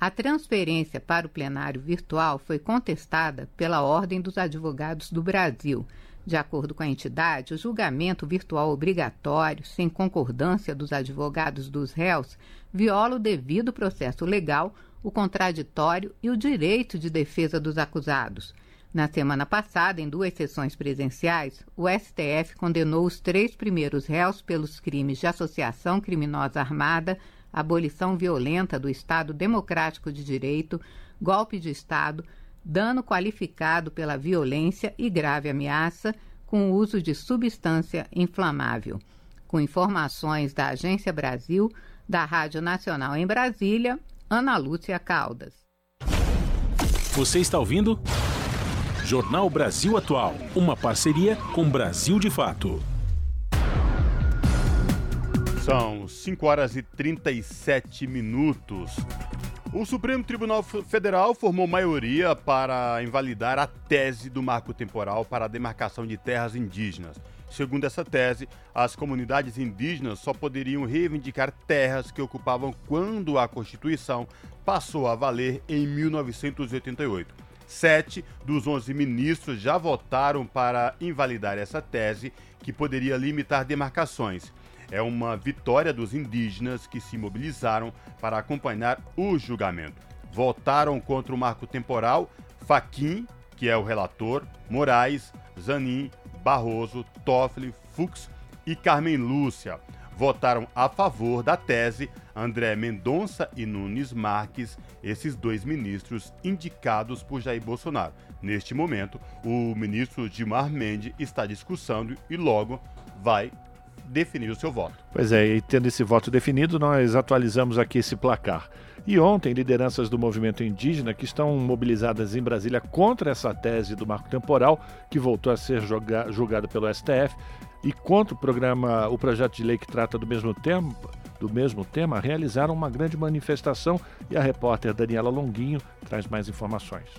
A transferência para o plenário virtual foi contestada pela Ordem dos Advogados do Brasil. De acordo com a entidade, o julgamento virtual obrigatório, sem concordância dos advogados dos réus, viola o devido processo legal, o contraditório e o direito de defesa dos acusados. Na semana passada, em duas sessões presenciais, o STF condenou os três primeiros réus pelos crimes de associação criminosa armada, abolição violenta do Estado Democrático de Direito, golpe de Estado, dano qualificado pela violência e grave ameaça com o uso de substância inflamável. Com informações da Agência Brasil, da Rádio Nacional em Brasília, Ana Lúcia Caldas. Você está ouvindo? Jornal Brasil Atual, uma parceria com Brasil de Fato. São 5 horas e 37 minutos. O Supremo Tribunal Federal formou maioria para invalidar a tese do marco temporal para a demarcação de terras indígenas. Segundo essa tese, as comunidades indígenas só poderiam reivindicar terras que ocupavam quando a Constituição passou a valer em 1988. Sete dos onze ministros já votaram para invalidar essa tese, que poderia limitar demarcações é uma vitória dos indígenas que se mobilizaram para acompanhar o julgamento. Votaram contra o marco temporal Faquim, que é o relator, Moraes, Zanin, Barroso, Toffoli, Fux e Carmen Lúcia. Votaram a favor da tese André Mendonça e Nunes Marques, esses dois ministros indicados por Jair Bolsonaro. Neste momento, o ministro Gilmar Mendes está discussando e logo vai definir o seu voto. Pois é, e tendo esse voto definido, nós atualizamos aqui esse placar. E ontem, lideranças do movimento indígena que estão mobilizadas em Brasília contra essa tese do marco temporal, que voltou a ser julgada pelo STF, e contra o programa, o projeto de lei que trata do mesmo tema, do mesmo tema, realizaram uma grande manifestação e a repórter Daniela Longuinho traz mais informações.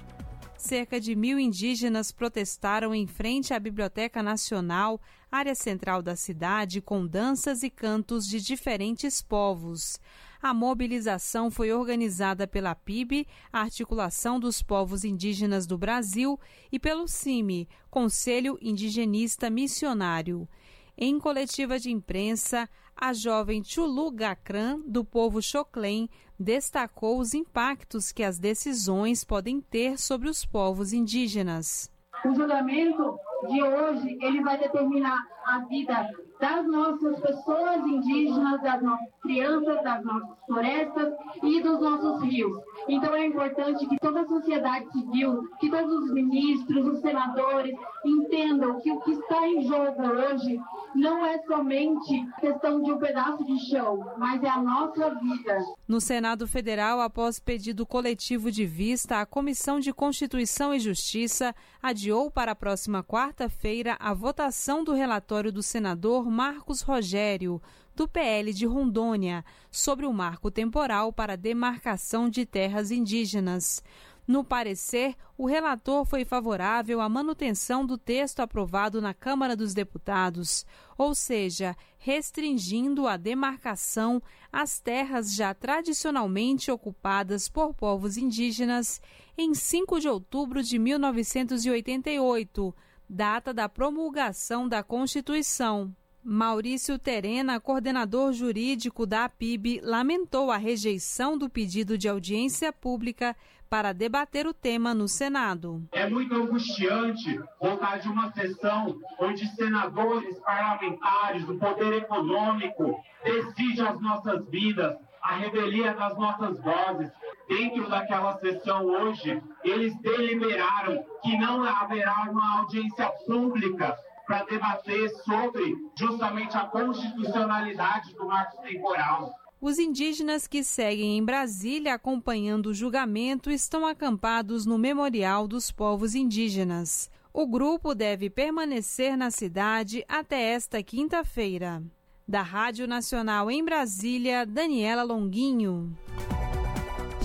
Cerca de mil indígenas protestaram em frente à Biblioteca Nacional, área central da cidade, com danças e cantos de diferentes povos. A mobilização foi organizada pela PIB, a Articulação dos Povos Indígenas do Brasil, e pelo CIMI, Conselho Indigenista Missionário. Em coletiva de imprensa, a jovem Chulu Gakran, do povo Choclen, destacou os impactos que as decisões podem ter sobre os povos indígenas. O julgamento de hoje ele vai determinar a vida das nossas pessoas indígenas, das nossas crianças, das nossas florestas e dos nossos rios. Então é importante que toda a sociedade civil, que todos os ministros, os senadores entendam que o que está em jogo hoje não é somente questão de um pedaço de chão, mas é a nossa vida. No Senado Federal, após pedido coletivo de vista, a Comissão de Constituição e Justiça adiou para a próxima quarta-feira a votação do relatório do senador Marcos Rogério, do PL de Rondônia, sobre o marco temporal para demarcação de terras indígenas. No parecer, o relator foi favorável à manutenção do texto aprovado na Câmara dos Deputados, ou seja, restringindo a demarcação às terras já tradicionalmente ocupadas por povos indígenas em 5 de outubro de 1988, data da promulgação da Constituição. Maurício Terena, coordenador jurídico da APIB, lamentou a rejeição do pedido de audiência pública para debater o tema no Senado. É muito angustiante voltar de uma sessão onde senadores, parlamentares, o poder econômico decidem as nossas vidas, a revelia das nossas vozes. Dentro daquela sessão hoje, eles deliberaram que não haverá uma audiência pública para debater sobre justamente a constitucionalidade do marco temporal. Os indígenas que seguem em Brasília acompanhando o julgamento estão acampados no Memorial dos Povos Indígenas. O grupo deve permanecer na cidade até esta quinta-feira. Da Rádio Nacional em Brasília, Daniela Longuinho.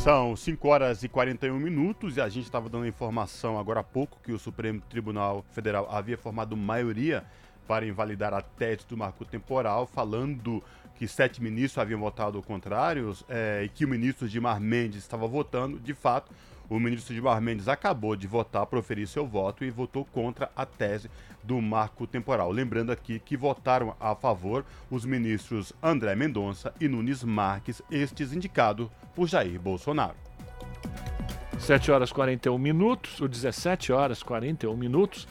São 5 horas e 41 minutos e a gente estava dando informação agora há pouco que o Supremo Tribunal Federal havia formado maioria para invalidar a tese do marco temporal, falando que sete ministros haviam votado contrários é, e que o ministro Gilmar Mendes estava votando. De fato, o ministro Gilmar Mendes acabou de votar, proferir seu voto e votou contra a tese do marco temporal. Lembrando aqui que votaram a favor os ministros André Mendonça e Nunes Marques, estes indicados por Jair Bolsonaro. 7 horas 41 minutos, ou 17 horas 41 minutos,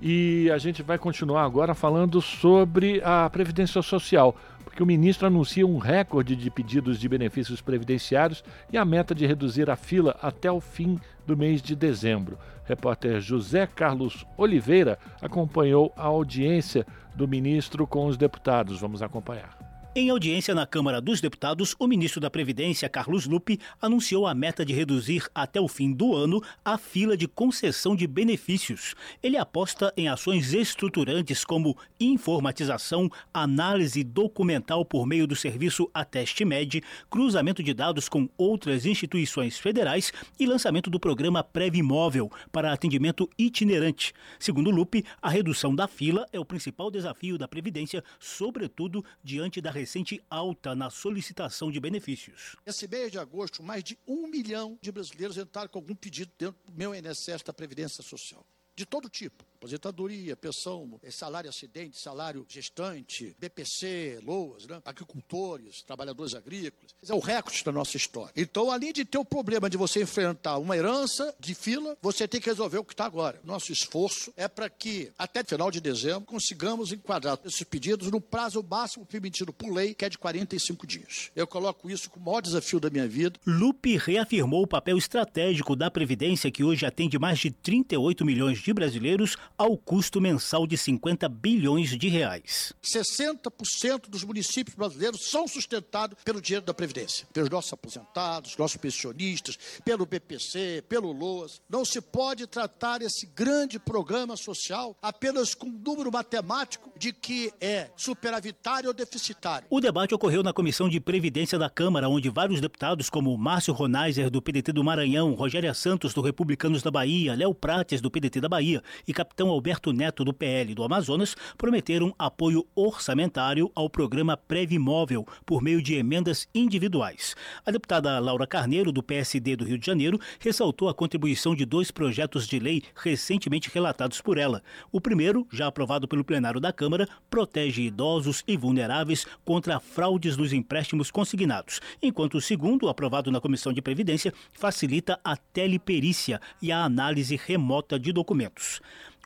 e a gente vai continuar agora falando sobre a Previdência Social que o ministro anuncia um recorde de pedidos de benefícios previdenciários e a meta de reduzir a fila até o fim do mês de dezembro. Repórter José Carlos Oliveira acompanhou a audiência do ministro com os deputados. Vamos acompanhar. Em audiência na Câmara dos Deputados, o ministro da Previdência, Carlos Lupe, anunciou a meta de reduzir até o fim do ano a fila de concessão de benefícios. Ele aposta em ações estruturantes como informatização, análise documental por meio do serviço Ateste Med, cruzamento de dados com outras instituições federais e lançamento do programa Previmóvel para atendimento itinerante. Segundo Lupe, a redução da fila é o principal desafio da Previdência, sobretudo diante da recente alta na solicitação de benefícios. Esse mês de agosto, mais de um milhão de brasileiros entraram com algum pedido dentro do meu INSS da Previdência Social. De todo tipo aposentadoria, pensão, eh, salário acidente, salário gestante, BPC, LOAS, né? agricultores, trabalhadores agrícolas. É o recorde da nossa história. Então, além de ter o problema de você enfrentar uma herança de fila, você tem que resolver o que está agora. Nosso esforço é para que, até final de dezembro, consigamos enquadrar esses pedidos no prazo máximo permitido por lei, que é de 45 dias. Eu coloco isso como o maior desafio da minha vida. Lupe reafirmou o papel estratégico da Previdência, que hoje atende mais de 38 milhões de brasileiros ao custo mensal de 50 bilhões de reais. 60% dos municípios brasileiros são sustentados pelo dinheiro da Previdência, pelos nossos aposentados, nossos pensionistas, pelo BPC, pelo LOAS. Não se pode tratar esse grande programa social apenas com um número matemático de que é superavitário ou deficitário. O debate ocorreu na Comissão de Previdência da Câmara, onde vários deputados, como Márcio Ronaiser, do PDT do Maranhão, Rogéria Santos, do Republicanos da Bahia, Léo Prates, do PDT da Bahia e capitão Alberto Neto, do PL do Amazonas, prometeram apoio orçamentário ao programa Previmóvel por meio de emendas individuais. A deputada Laura Carneiro, do PSD do Rio de Janeiro, ressaltou a contribuição de dois projetos de lei recentemente relatados por ela. O primeiro, já aprovado pelo plenário da Câmara, protege idosos e vulneráveis contra fraudes dos empréstimos consignados, enquanto o segundo, aprovado na Comissão de Previdência, facilita a teleperícia e a análise remota de documentos.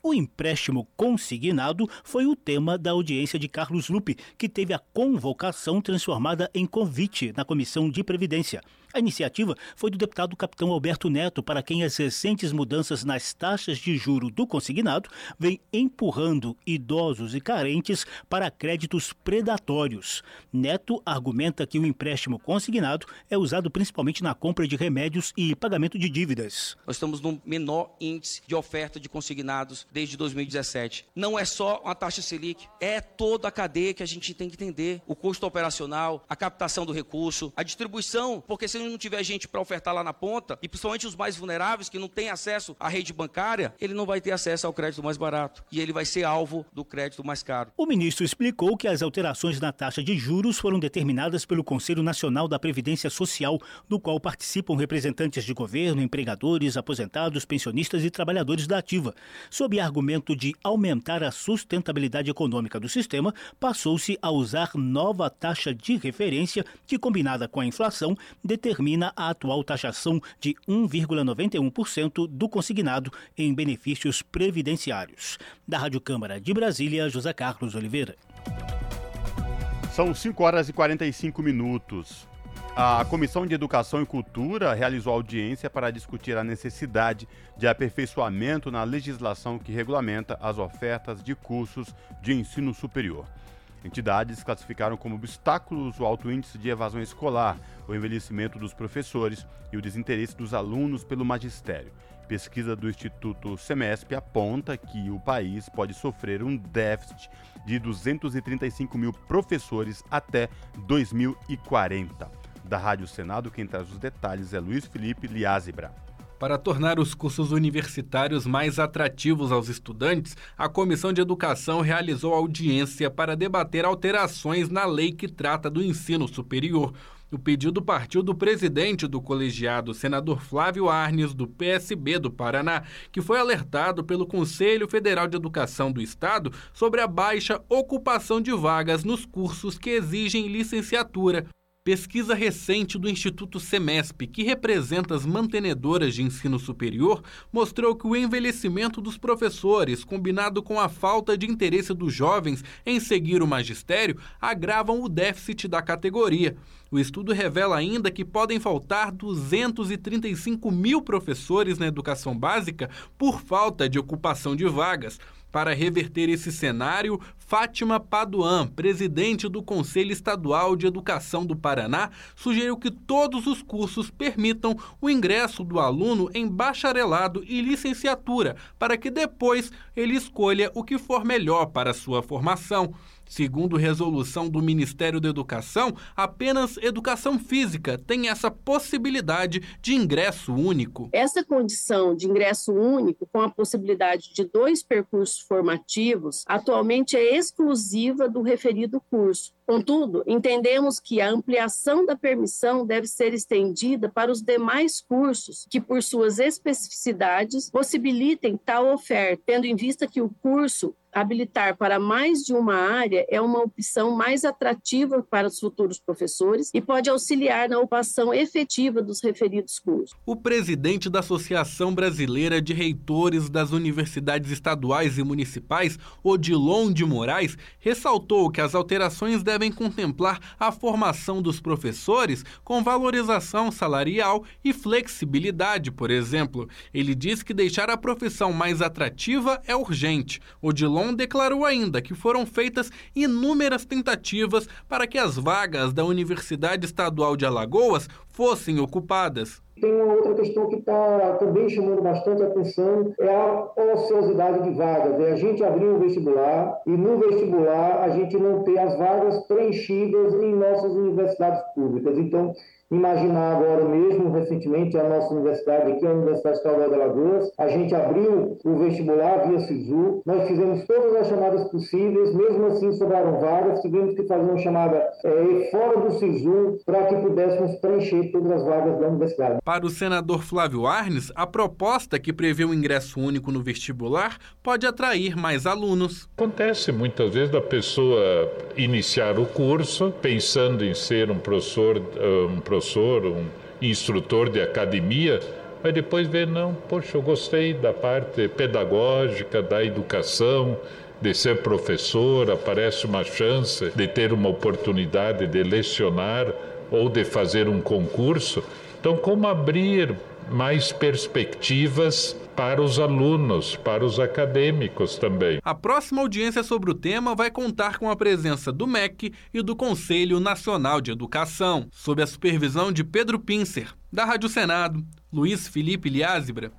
O empréstimo consignado foi o tema da audiência de Carlos Lupe, que teve a convocação transformada em convite na Comissão de Previdência. A iniciativa foi do deputado capitão Alberto Neto, para quem as recentes mudanças nas taxas de juro do consignado vêm empurrando idosos e carentes para créditos predatórios. Neto argumenta que o empréstimo consignado é usado principalmente na compra de remédios e pagamento de dívidas. Nós estamos no menor índice de oferta de consignados desde 2017. Não é só uma taxa Selic, é toda a cadeia que a gente tem que entender. O custo operacional, a captação do recurso, a distribuição, porque se não tiver gente para ofertar lá na ponta, e principalmente os mais vulneráveis que não têm acesso à rede bancária, ele não vai ter acesso ao crédito mais barato e ele vai ser alvo do crédito mais caro. O ministro explicou que as alterações na taxa de juros foram determinadas pelo Conselho Nacional da Previdência Social, do qual participam representantes de governo, empregadores, aposentados, pensionistas e trabalhadores da ativa. Sob argumento de aumentar a sustentabilidade econômica do sistema, passou-se a usar nova taxa de referência que, combinada com a inflação, determina determina a atual taxação de 1,91% do consignado em benefícios previdenciários. Da Rádio Câmara de Brasília, José Carlos Oliveira. São 5 horas e 45 minutos. A Comissão de Educação e Cultura realizou audiência para discutir a necessidade de aperfeiçoamento na legislação que regulamenta as ofertas de cursos de ensino superior. Entidades classificaram como obstáculos o alto índice de evasão escolar, o envelhecimento dos professores e o desinteresse dos alunos pelo magistério. Pesquisa do Instituto Semesp aponta que o país pode sofrer um déficit de 235 mil professores até 2040. Da Rádio Senado, quem traz os detalhes é Luiz Felipe Liázebra. Para tornar os cursos universitários mais atrativos aos estudantes, a Comissão de Educação realizou audiência para debater alterações na lei que trata do ensino superior. O pedido partiu do presidente do colegiado, senador Flávio Arnes, do PSB do Paraná, que foi alertado pelo Conselho Federal de Educação do Estado sobre a baixa ocupação de vagas nos cursos que exigem licenciatura. Pesquisa recente do Instituto Semesp, que representa as mantenedoras de ensino superior, mostrou que o envelhecimento dos professores, combinado com a falta de interesse dos jovens em seguir o magistério, agravam o déficit da categoria. O estudo revela ainda que podem faltar 235 mil professores na educação básica por falta de ocupação de vagas. Para reverter esse cenário, Fátima Paduan, presidente do Conselho Estadual de Educação do Paraná, sugeriu que todos os cursos permitam o ingresso do aluno em bacharelado e licenciatura, para que depois ele escolha o que for melhor para sua formação. Segundo resolução do Ministério da Educação, apenas educação física tem essa possibilidade de ingresso único. Essa condição de ingresso único, com a possibilidade de dois percursos formativos, atualmente é exclusiva do referido curso. Contudo, entendemos que a ampliação da permissão deve ser estendida para os demais cursos que, por suas especificidades, possibilitem tal oferta, tendo em vista que o curso habilitar para mais de uma área é uma opção mais atrativa para os futuros professores e pode auxiliar na ocupação efetiva dos referidos cursos. O presidente da Associação Brasileira de Reitores das Universidades Estaduais e Municipais, Odilon de Moraes, ressaltou que as alterações devem contemplar a formação dos professores com valorização salarial e flexibilidade, por exemplo. Ele diz que deixar a profissão mais atrativa é urgente. Odilon declarou ainda que foram feitas inúmeras tentativas para que as vagas da Universidade Estadual de Alagoas fossem ocupadas. Tem uma outra questão que está também chamando bastante atenção, é a ociosidade de vagas. É a gente abrir o vestibular e no vestibular a gente não ter as vagas preenchidas em nossas universidades públicas. Então, imaginar agora mesmo, recentemente, a nossa universidade aqui, a Universidade Estadual de Alagoas, a gente abriu o vestibular via SISU, nós fizemos todas as chamadas possíveis, mesmo assim sobraram vagas, tivemos que fazer uma chamada é, fora do SISU para que pudéssemos preencher todas as vagas da universidade. Para o senador Flávio Arnes, a proposta que prevê o ingresso único no vestibular pode atrair mais alunos. Acontece muitas vezes da pessoa iniciar o curso pensando em ser um professor, um professor professor, um instrutor de academia, mas depois vê, não, poxa, eu gostei da parte pedagógica, da educação, de ser professor, aparece uma chance de ter uma oportunidade de lecionar ou de fazer um concurso. Então, como abrir mais perspectivas para os alunos, para os acadêmicos também. A próxima audiência sobre o tema vai contar com a presença do MEC e do Conselho Nacional de Educação, sob a supervisão de Pedro Pincer, da Rádio Senado, Luiz Felipe Liázebra.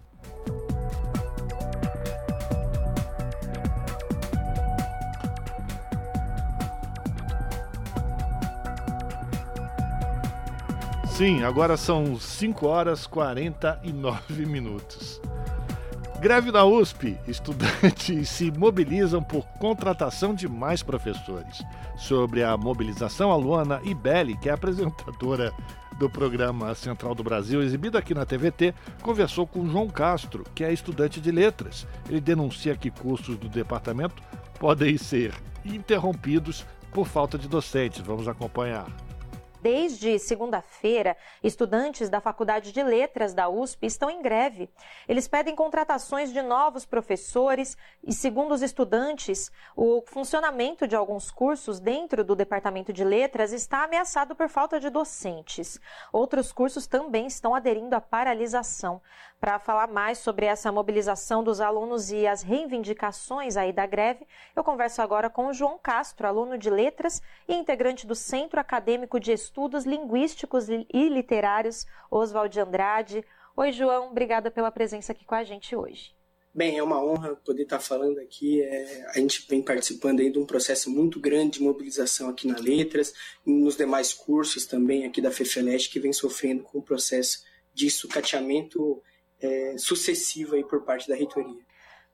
Sim, agora são 5 horas 49 minutos. Greve da USP. Estudantes se mobilizam por contratação de mais professores. Sobre a mobilização, a Luana Ibelli, que é apresentadora do programa Central do Brasil, exibido aqui na TVT, conversou com João Castro, que é estudante de letras. Ele denuncia que cursos do departamento podem ser interrompidos por falta de docentes. Vamos acompanhar. Desde segunda-feira, estudantes da Faculdade de Letras da USP estão em greve. Eles pedem contratações de novos professores e, segundo os estudantes, o funcionamento de alguns cursos dentro do Departamento de Letras está ameaçado por falta de docentes. Outros cursos também estão aderindo à paralisação. Para falar mais sobre essa mobilização dos alunos e as reivindicações aí da greve, eu converso agora com o João Castro, aluno de letras e integrante do Centro Acadêmico de Estudos Linguísticos e Literários, Oswald Andrade. Oi, João, obrigada pela presença aqui com a gente hoje. Bem, é uma honra poder estar falando aqui. É, a gente vem participando aí de um processo muito grande de mobilização aqui na Letras, nos demais cursos também aqui da FEFELEST, que vem sofrendo com o processo de sucateamento é, sucessiva aí por parte da reitoria.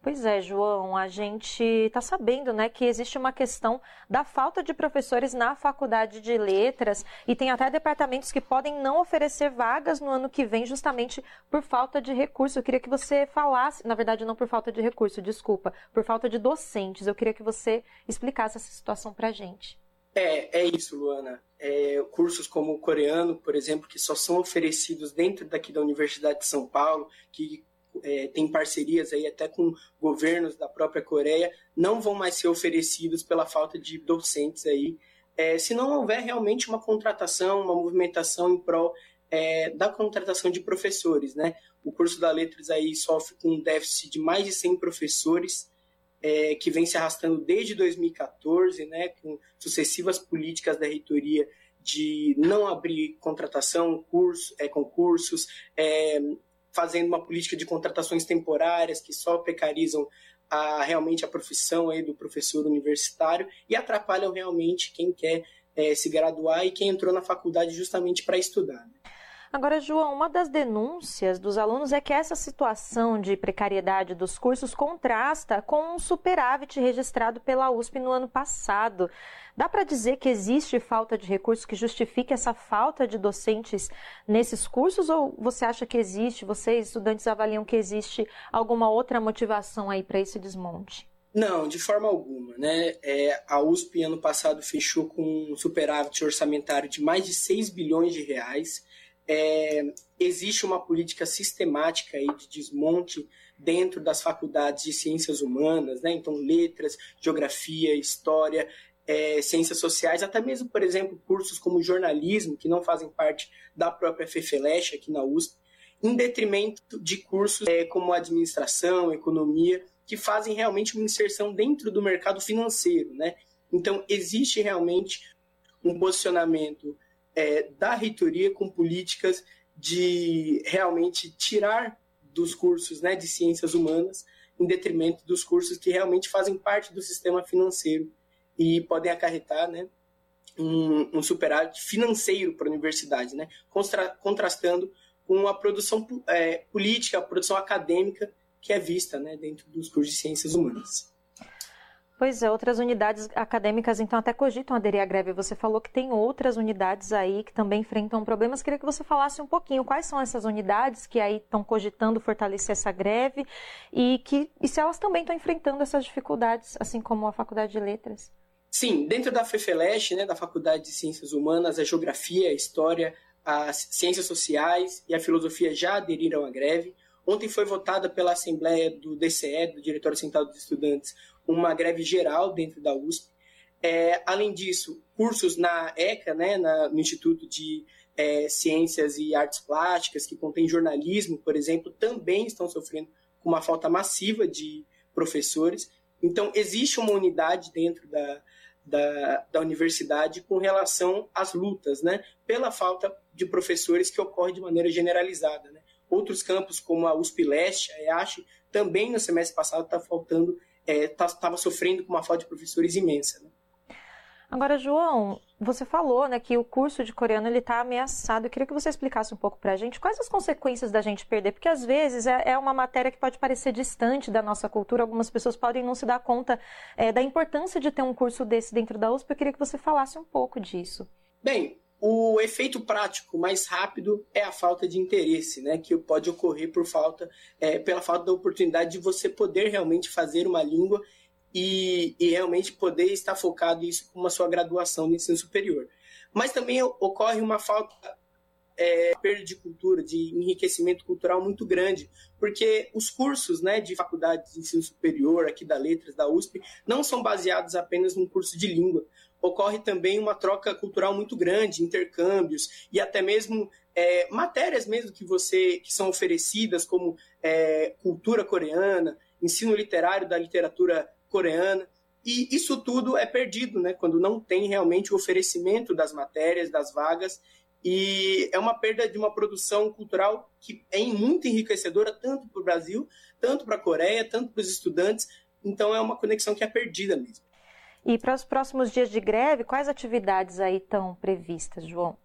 Pois é, João, a gente está sabendo né, que existe uma questão da falta de professores na faculdade de letras e tem até departamentos que podem não oferecer vagas no ano que vem justamente por falta de recurso. Eu queria que você falasse, na verdade, não por falta de recurso, desculpa, por falta de docentes. Eu queria que você explicasse essa situação para a gente. É, é isso, Luana. É, cursos como o coreano, por exemplo, que só são oferecidos dentro daqui da Universidade de São Paulo, que é, tem parcerias aí até com governos da própria Coreia, não vão mais ser oferecidos pela falta de docentes aí, é, se não houver realmente uma contratação, uma movimentação em prol é, da contratação de professores, né? O curso da Letras aí sofre com um déficit de mais de 100 professores, é, que vem se arrastando desde 2014, né, com sucessivas políticas da reitoria de não abrir contratação, curso, é, concursos, é, fazendo uma política de contratações temporárias que só precarizam a, realmente a profissão aí do professor universitário e atrapalham realmente quem quer é, se graduar e quem entrou na faculdade justamente para estudar. Né? Agora, João, uma das denúncias dos alunos é que essa situação de precariedade dos cursos contrasta com um superávit registrado pela USP no ano passado. Dá para dizer que existe falta de recursos que justifique essa falta de docentes nesses cursos ou você acha que existe, vocês estudantes avaliam que existe alguma outra motivação aí para esse desmonte? Não, de forma alguma. Né? É, a USP ano passado fechou com um superávit orçamentário de mais de 6 bilhões de reais é, existe uma política sistemática aí de desmonte dentro das faculdades de ciências humanas, né? então letras, geografia, história, é, ciências sociais, até mesmo, por exemplo, cursos como jornalismo, que não fazem parte da própria FEFELESH aqui na USP, em detrimento de cursos é, como administração, economia, que fazem realmente uma inserção dentro do mercado financeiro. Né? Então, existe realmente um posicionamento é, da reitoria com políticas de realmente tirar dos cursos né, de ciências humanas em detrimento dos cursos que realmente fazem parte do sistema financeiro e podem acarretar né, um, um superávit financeiro para a universidade, né, contra, contrastando com a produção é, política, a produção acadêmica que é vista né, dentro dos cursos de ciências humanas. Pois é, outras unidades acadêmicas então até cogitam aderir à greve. Você falou que tem outras unidades aí que também enfrentam problemas. Queria que você falasse um pouquinho quais são essas unidades que aí estão cogitando fortalecer essa greve e que e se elas também estão enfrentando essas dificuldades, assim como a Faculdade de Letras. Sim, dentro da FEFELESH, né, da Faculdade de Ciências Humanas, a Geografia, a História, as Ciências Sociais e a Filosofia já aderiram à greve. Ontem foi votada pela Assembleia do DCE, do Diretório Central dos Estudantes, uma greve geral dentro da USP. É, além disso, cursos na ECA, né, na, no Instituto de é, Ciências e Artes Plásticas, que contém jornalismo, por exemplo, também estão sofrendo com uma falta massiva de professores. Então, existe uma unidade dentro da, da, da universidade com relação às lutas, né, pela falta de professores que ocorre de maneira generalizada. Né. Outros campos, como a USP Leste, a EASH, também no semestre passado está faltando estava é, sofrendo com uma falta de professores imensa. Né? Agora, João, você falou né, que o curso de coreano ele está ameaçado. Eu queria que você explicasse um pouco para a gente quais as consequências da gente perder, porque às vezes é, é, uma matéria que pode parecer distante da nossa cultura. Algumas pessoas podem não se dar conta é, da importância de ter um curso desse dentro da USP. Eu queria que você falasse um pouco disso. Bem, o efeito prático mais rápido é a falta de interesse, né, que pode ocorrer por falta, é, pela falta da oportunidade de você poder realmente fazer uma língua e, e realmente poder estar focado isso como a sua graduação no ensino superior. Mas também ocorre uma falta é, perda de cultura, de enriquecimento cultural muito grande, porque os cursos né, de faculdade de ensino superior aqui da Letras, da USP, não são baseados apenas num curso de língua, ocorre também uma troca cultural muito grande, intercâmbios e até mesmo é, matérias mesmo que você que são oferecidas como é, cultura coreana, ensino literário da literatura coreana e isso tudo é perdido, né? Quando não tem realmente o oferecimento das matérias, das vagas e é uma perda de uma produção cultural que é muito enriquecedora tanto para o Brasil, tanto para a Coreia, tanto para os estudantes. Então é uma conexão que é perdida mesmo. E para os próximos dias de greve, quais atividades aí estão previstas, João?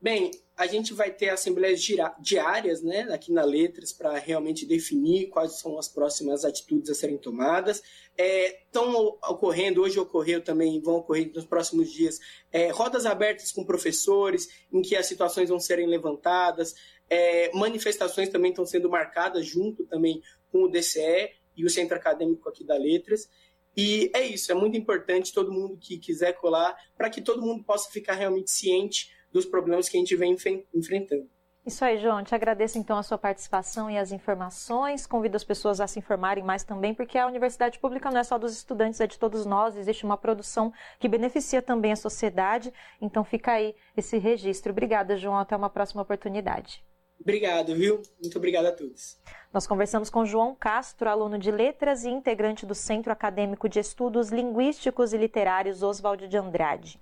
Bem, a gente vai ter assembleias diárias né, aqui na Letras para realmente definir quais são as próximas atitudes a serem tomadas. Estão é, ocorrendo, hoje ocorreu também, vão ocorrer nos próximos dias, é, rodas abertas com professores, em que as situações vão serem levantadas. É, manifestações também estão sendo marcadas junto também com o DCE e o Centro Acadêmico aqui da Letras. E é isso, é muito importante todo mundo que quiser colar, para que todo mundo possa ficar realmente ciente dos problemas que a gente vem enfrentando. Isso aí, João. Te agradeço então a sua participação e as informações. Convido as pessoas a se informarem mais também, porque a universidade pública não é só dos estudantes, é de todos nós. Existe uma produção que beneficia também a sociedade. Então fica aí esse registro. Obrigada, João. Até uma próxima oportunidade. Obrigado, viu? Muito obrigado a todos. Nós conversamos com João Castro, aluno de Letras e integrante do Centro Acadêmico de Estudos Linguísticos e Literários Oswald de Andrade.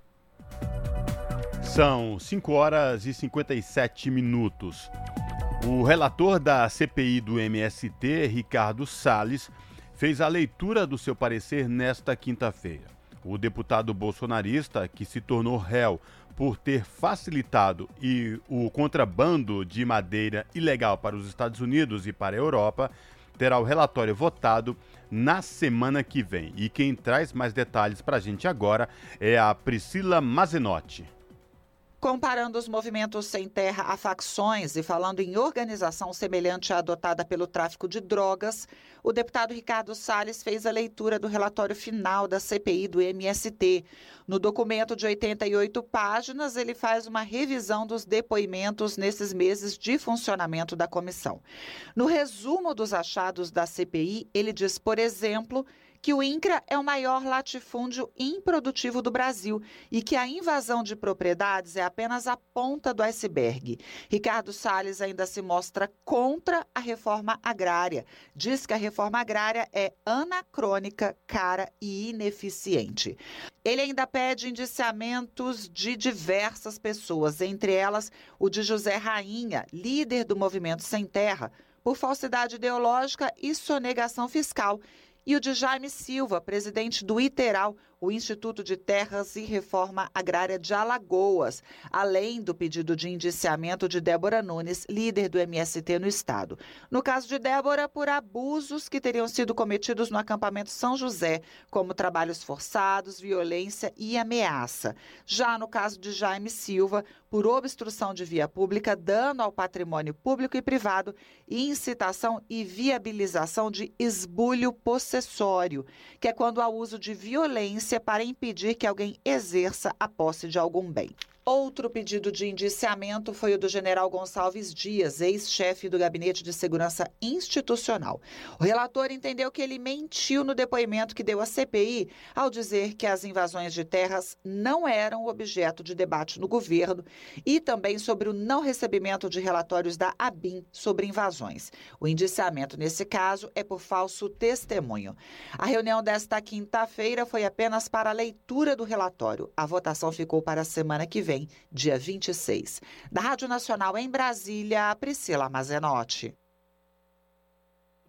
São 5 horas e 57 minutos. O relator da CPI do MST, Ricardo Salles, fez a leitura do seu parecer nesta quinta-feira. O deputado bolsonarista, que se tornou réu por ter facilitado e o contrabando de madeira ilegal para os Estados Unidos e para a Europa, terá o relatório votado na semana que vem. E quem traz mais detalhes para a gente agora é a Priscila Mazenotti. Comparando os movimentos sem terra a facções e falando em organização semelhante à adotada pelo tráfico de drogas, o deputado Ricardo Salles fez a leitura do relatório final da CPI do MST. No documento de 88 páginas, ele faz uma revisão dos depoimentos nesses meses de funcionamento da comissão. No resumo dos achados da CPI, ele diz, por exemplo, que o INCRA é o maior latifúndio improdutivo do Brasil e que a invasão de propriedades é apenas a ponta do iceberg. Ricardo Salles ainda se mostra contra a reforma agrária. Diz que a reforma agrária é anacrônica, cara e ineficiente. Ele ainda pede indiciamentos de diversas pessoas, entre elas o de José Rainha, líder do movimento Sem Terra, por falsidade ideológica e sonegação fiscal e o de Jaime Silva, presidente do ITERAL, o Instituto de Terras e Reforma Agrária de Alagoas, além do pedido de indiciamento de Débora Nunes, líder do MST no estado. No caso de Débora, por abusos que teriam sido cometidos no acampamento São José, como trabalhos forçados, violência e ameaça. Já no caso de Jaime Silva, por obstrução de via pública, dano ao patrimônio público e privado incitação e viabilização de esbulho possessório, que é quando há uso de violência para impedir que alguém exerça a posse de algum bem. Outro pedido de indiciamento foi o do general Gonçalves Dias, ex-chefe do Gabinete de Segurança Institucional. O relator entendeu que ele mentiu no depoimento que deu à CPI ao dizer que as invasões de terras não eram objeto de debate no governo e também sobre o não recebimento de relatórios da ABIN sobre invasões. O indiciamento, nesse caso, é por falso testemunho. A reunião desta quinta-feira foi apenas para a leitura do relatório. A votação ficou para a semana que vem vem, dia 26. Da Rádio Nacional em Brasília, Priscila Mazenotti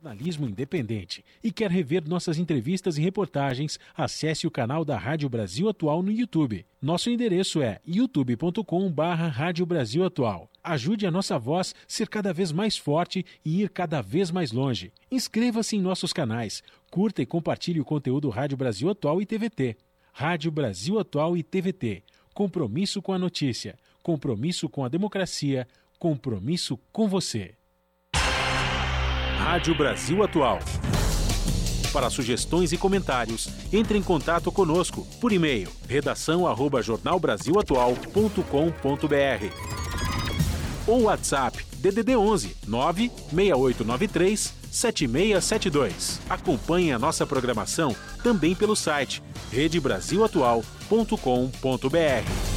jornalismo independente e quer rever nossas entrevistas e reportagens, acesse o canal da Rádio Brasil Atual no YouTube. Nosso endereço é youtube.com/barra Rádio Brasil Atual. Ajude a nossa voz ser cada vez mais forte e ir cada vez mais longe. Inscreva-se em nossos canais, curta e compartilhe o conteúdo Rádio Brasil Atual e TVT. Rádio Brasil Atual e TVT compromisso com a notícia, compromisso com a democracia, compromisso com você. Rádio Brasil Atual. Para sugestões e comentários, entre em contato conosco por e-mail redação@jornalbrasilatual.com.br ou WhatsApp DDD 11 96893 7672. Acompanhe a nossa programação também pelo site redebrasilatual.com.br.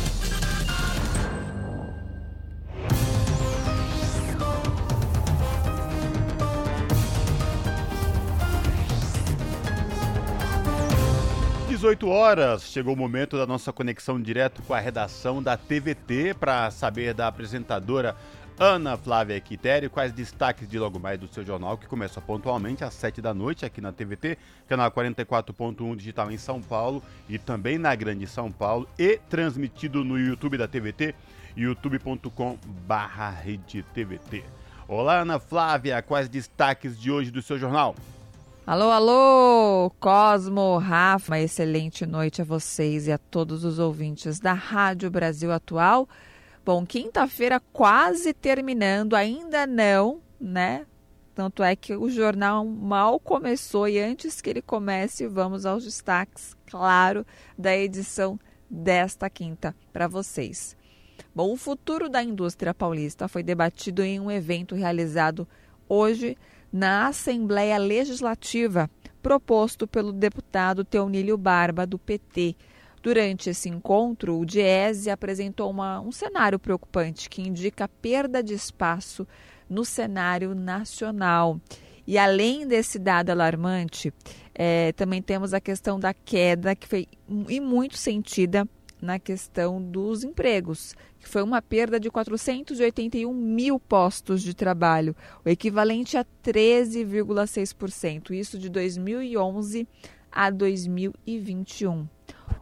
Dezoito horas, chegou o momento da nossa conexão direto com a redação da TVT para saber da apresentadora Ana Flávia Quitério, quais destaques de logo mais do seu jornal, que começa pontualmente às 7 da noite aqui na TVT, canal 44.1 digital em São Paulo e também na Grande São Paulo e transmitido no YouTube da TVT, youtube.com TVT. Olá Ana Flávia, quais destaques de hoje do seu jornal? Alô, alô, Cosmo, Rafa, uma excelente noite a vocês e a todos os ouvintes da Rádio Brasil Atual. Bom, quinta-feira quase terminando, ainda não, né? Tanto é que o jornal mal começou e antes que ele comece, vamos aos destaques, claro, da edição desta quinta para vocês. Bom, o futuro da indústria paulista foi debatido em um evento realizado hoje na Assembleia Legislativa, proposto pelo deputado Teonílio Barba, do PT. Durante esse encontro, o Diese apresentou uma, um cenário preocupante que indica perda de espaço no cenário nacional. E além desse dado alarmante, é, também temos a questão da queda, que foi e muito sentida na questão dos empregos, que foi uma perda de 481 mil postos de trabalho, o equivalente a 13,6%, isso de 2011 a 2021.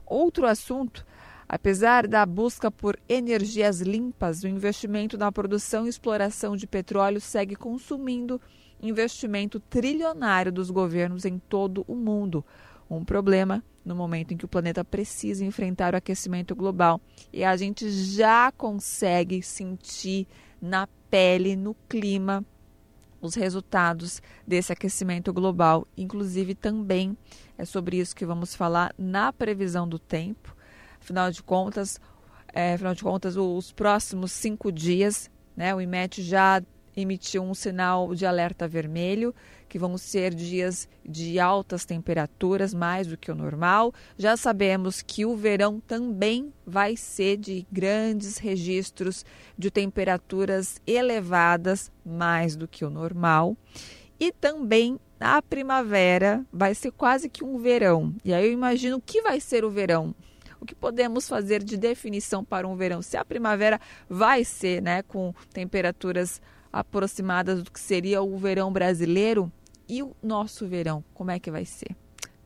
Outro assunto, apesar da busca por energias limpas, o investimento na produção e exploração de petróleo segue consumindo investimento trilionário dos governos em todo o mundo. Um problema no momento em que o planeta precisa enfrentar o aquecimento global. E a gente já consegue sentir na pele, no clima, os resultados desse aquecimento global. Inclusive, também é sobre isso que vamos falar na previsão do tempo. Afinal de contas, é, afinal de contas, os próximos cinco dias, né, o IMET já emitiu um sinal de alerta vermelho, que vão ser dias de altas temperaturas, mais do que o normal. Já sabemos que o verão também vai ser de grandes registros de temperaturas elevadas, mais do que o normal. E também a primavera vai ser quase que um verão. E aí eu imagino o que vai ser o verão. O que podemos fazer de definição para um verão? Se a primavera vai ser, né, com temperaturas aproximadas do que seria o verão brasileiro e o nosso verão, como é que vai ser?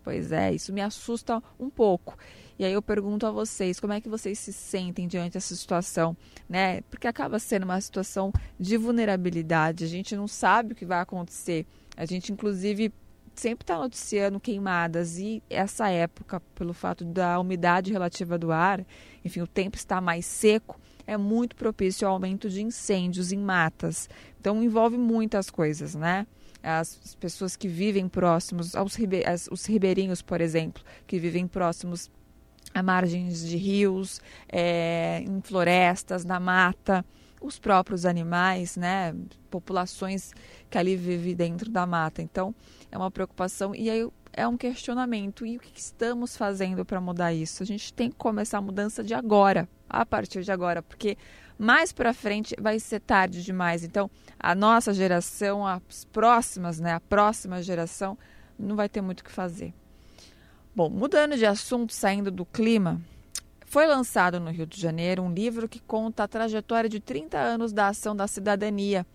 Pois é, isso me assusta um pouco. E aí eu pergunto a vocês, como é que vocês se sentem diante dessa situação, né? Porque acaba sendo uma situação de vulnerabilidade, a gente não sabe o que vai acontecer. A gente inclusive sempre está noticiando queimadas e essa época, pelo fato da umidade relativa do ar, enfim, o tempo está mais seco, é muito propício ao aumento de incêndios em matas. Então envolve muitas coisas, né? As pessoas que vivem próximos aos ribe os ribeirinhos, por exemplo, que vivem próximos a margens de rios, é, em florestas, na mata, os próprios animais, né? Populações que ali vivem dentro da mata. Então, é uma preocupação e aí é um questionamento. E o que estamos fazendo para mudar isso? A gente tem que começar a mudança de agora, a partir de agora, porque mais para frente vai ser tarde demais. Então, a nossa geração, as próximas, né, a próxima geração, não vai ter muito o que fazer. Bom, mudando de assunto, saindo do clima, foi lançado no Rio de Janeiro um livro que conta a trajetória de 30 anos da ação da cidadania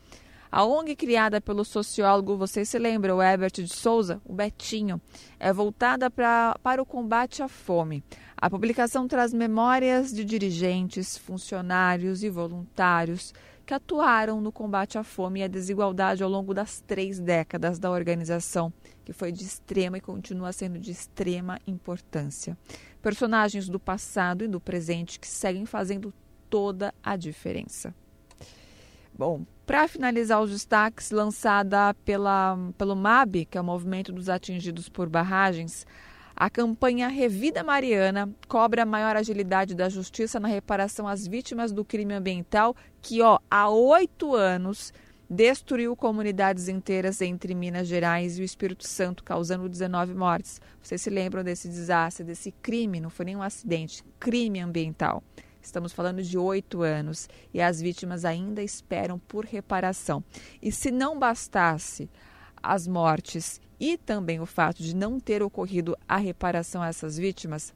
a ONG criada pelo sociólogo, vocês se lembram, o Herbert de Souza, o Betinho, é voltada pra, para o combate à fome. A publicação traz memórias de dirigentes, funcionários e voluntários que atuaram no combate à fome e à desigualdade ao longo das três décadas da organização, que foi de extrema e continua sendo de extrema importância. Personagens do passado e do presente que seguem fazendo toda a diferença. Bom, para finalizar os destaques, lançada pela, pelo MAB, que é o Movimento dos Atingidos por Barragens, a campanha Revida Mariana cobra maior agilidade da justiça na reparação às vítimas do crime ambiental que, ó, há oito anos destruiu comunidades inteiras entre Minas Gerais e o Espírito Santo, causando 19 mortes. Vocês se lembram desse desastre, desse crime? Não foi nenhum acidente, crime ambiental. Estamos falando de oito anos e as vítimas ainda esperam por reparação. E se não bastasse as mortes e também o fato de não ter ocorrido a reparação a essas vítimas,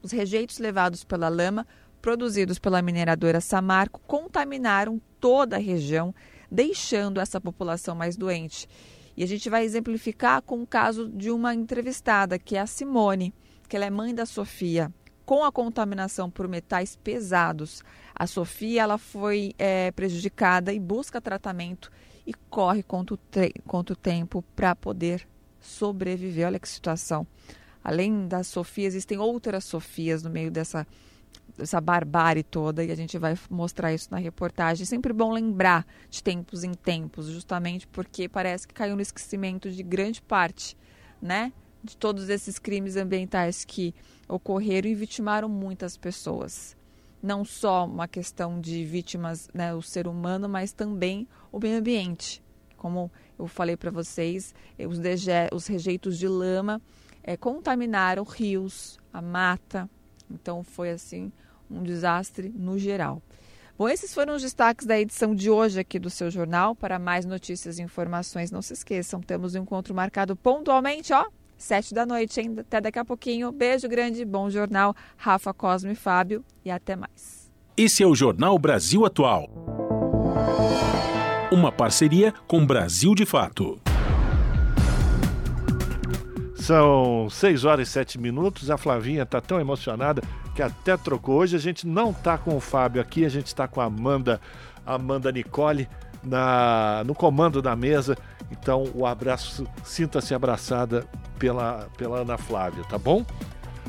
os rejeitos levados pela lama, produzidos pela mineradora Samarco, contaminaram toda a região, deixando essa população mais doente. E a gente vai exemplificar com o caso de uma entrevistada, que é a Simone, que ela é mãe da Sofia com a contaminação por metais pesados. A Sofia ela foi é, prejudicada e busca tratamento e corre contra o, contra o tempo para poder sobreviver. Olha que situação. Além da Sofia, existem outras Sofias no meio dessa, dessa barbárie toda e a gente vai mostrar isso na reportagem. É sempre bom lembrar de tempos em tempos, justamente porque parece que caiu no esquecimento de grande parte, né? De todos esses crimes ambientais que ocorreram e vitimaram muitas pessoas. Não só uma questão de vítimas, né, o ser humano, mas também o meio ambiente. Como eu falei para vocês, os, os, rejeitos de lama é, contaminaram rios, a mata. Então foi assim um desastre no geral. Bom, esses foram os destaques da edição de hoje aqui do seu jornal. Para mais notícias e informações, não se esqueçam, temos um encontro marcado pontualmente, ó, sete da noite, hein? Até daqui a pouquinho. Beijo grande, bom jornal. Rafa, Cosme e Fábio e até mais. Esse é o Jornal Brasil Atual. Uma parceria com Brasil de Fato. São 6 horas e 7 minutos. A Flavinha está tão emocionada que até trocou. Hoje a gente não está com o Fábio aqui, a gente está com a Amanda, Amanda Nicole na, no comando da mesa. Então, o abraço, sinta-se abraçada pela, pela Ana Flávia, tá bom?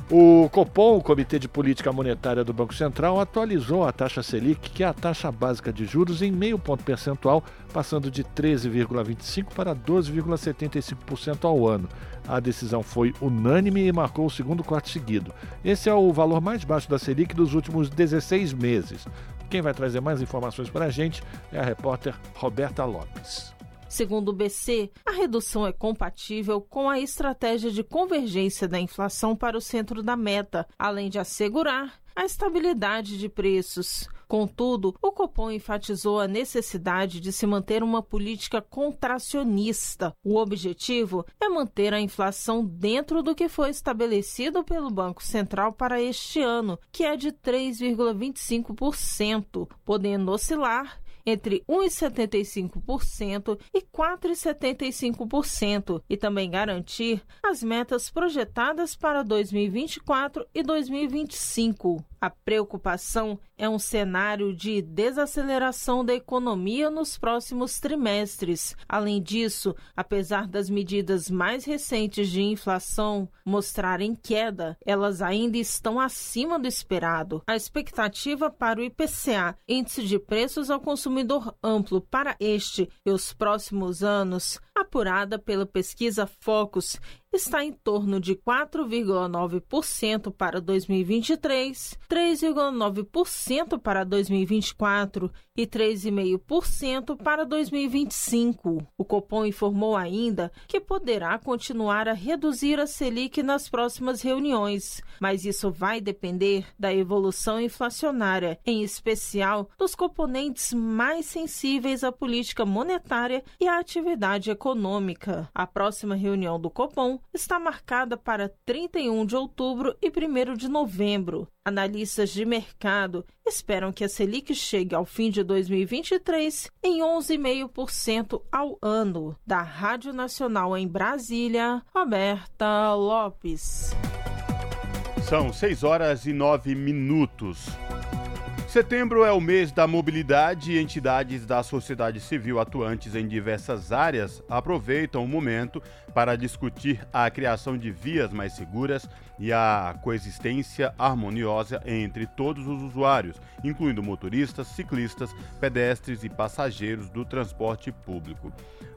O Copom, o Comitê de Política Monetária do Banco Central, atualizou a taxa Selic, que é a taxa básica de juros, em meio ponto percentual, passando de 13,25% para 12,75% ao ano. A decisão foi unânime e marcou o segundo corte seguido. Esse é o valor mais baixo da Selic dos últimos 16 meses. Quem vai trazer mais informações para a gente é a repórter Roberta Lopes. Segundo o BC, a redução é compatível com a estratégia de convergência da inflação para o centro da meta, além de assegurar a estabilidade de preços. Contudo, o Copom enfatizou a necessidade de se manter uma política contracionista. O objetivo é manter a inflação dentro do que foi estabelecido pelo Banco Central para este ano, que é de 3,25%, podendo oscilar entre 1,75% e 4,75% e também garantir as metas projetadas para 2024 e 2025. A preocupação é um cenário de desaceleração da economia nos próximos trimestres. Além disso, apesar das medidas mais recentes de inflação mostrarem queda, elas ainda estão acima do esperado. A expectativa para o IPCA, Índice de Preços ao Consumidor Amplo, para este e os próximos anos, apurada pela pesquisa Focus, está em torno de 4,9% para 2023, 3,9% para 2024 e 3,5% para 2025. O Copom informou ainda que poderá continuar a reduzir a Selic nas próximas reuniões, mas isso vai depender da evolução inflacionária, em especial dos componentes mais sensíveis à política monetária e à atividade econômica. A próxima reunião do Copom está marcada para 31 de outubro e 1 de novembro. Analistas de mercado esperam que a Selic chegue ao fim de 2023 em 11,5% ao ano. Da Rádio Nacional em Brasília, Roberta Lopes. São 6 horas e 9 minutos. Setembro é o mês da mobilidade e entidades da sociedade civil atuantes em diversas áreas aproveitam o momento para discutir a criação de vias mais seguras e a coexistência harmoniosa entre todos os usuários, incluindo motoristas, ciclistas, pedestres e passageiros do transporte público.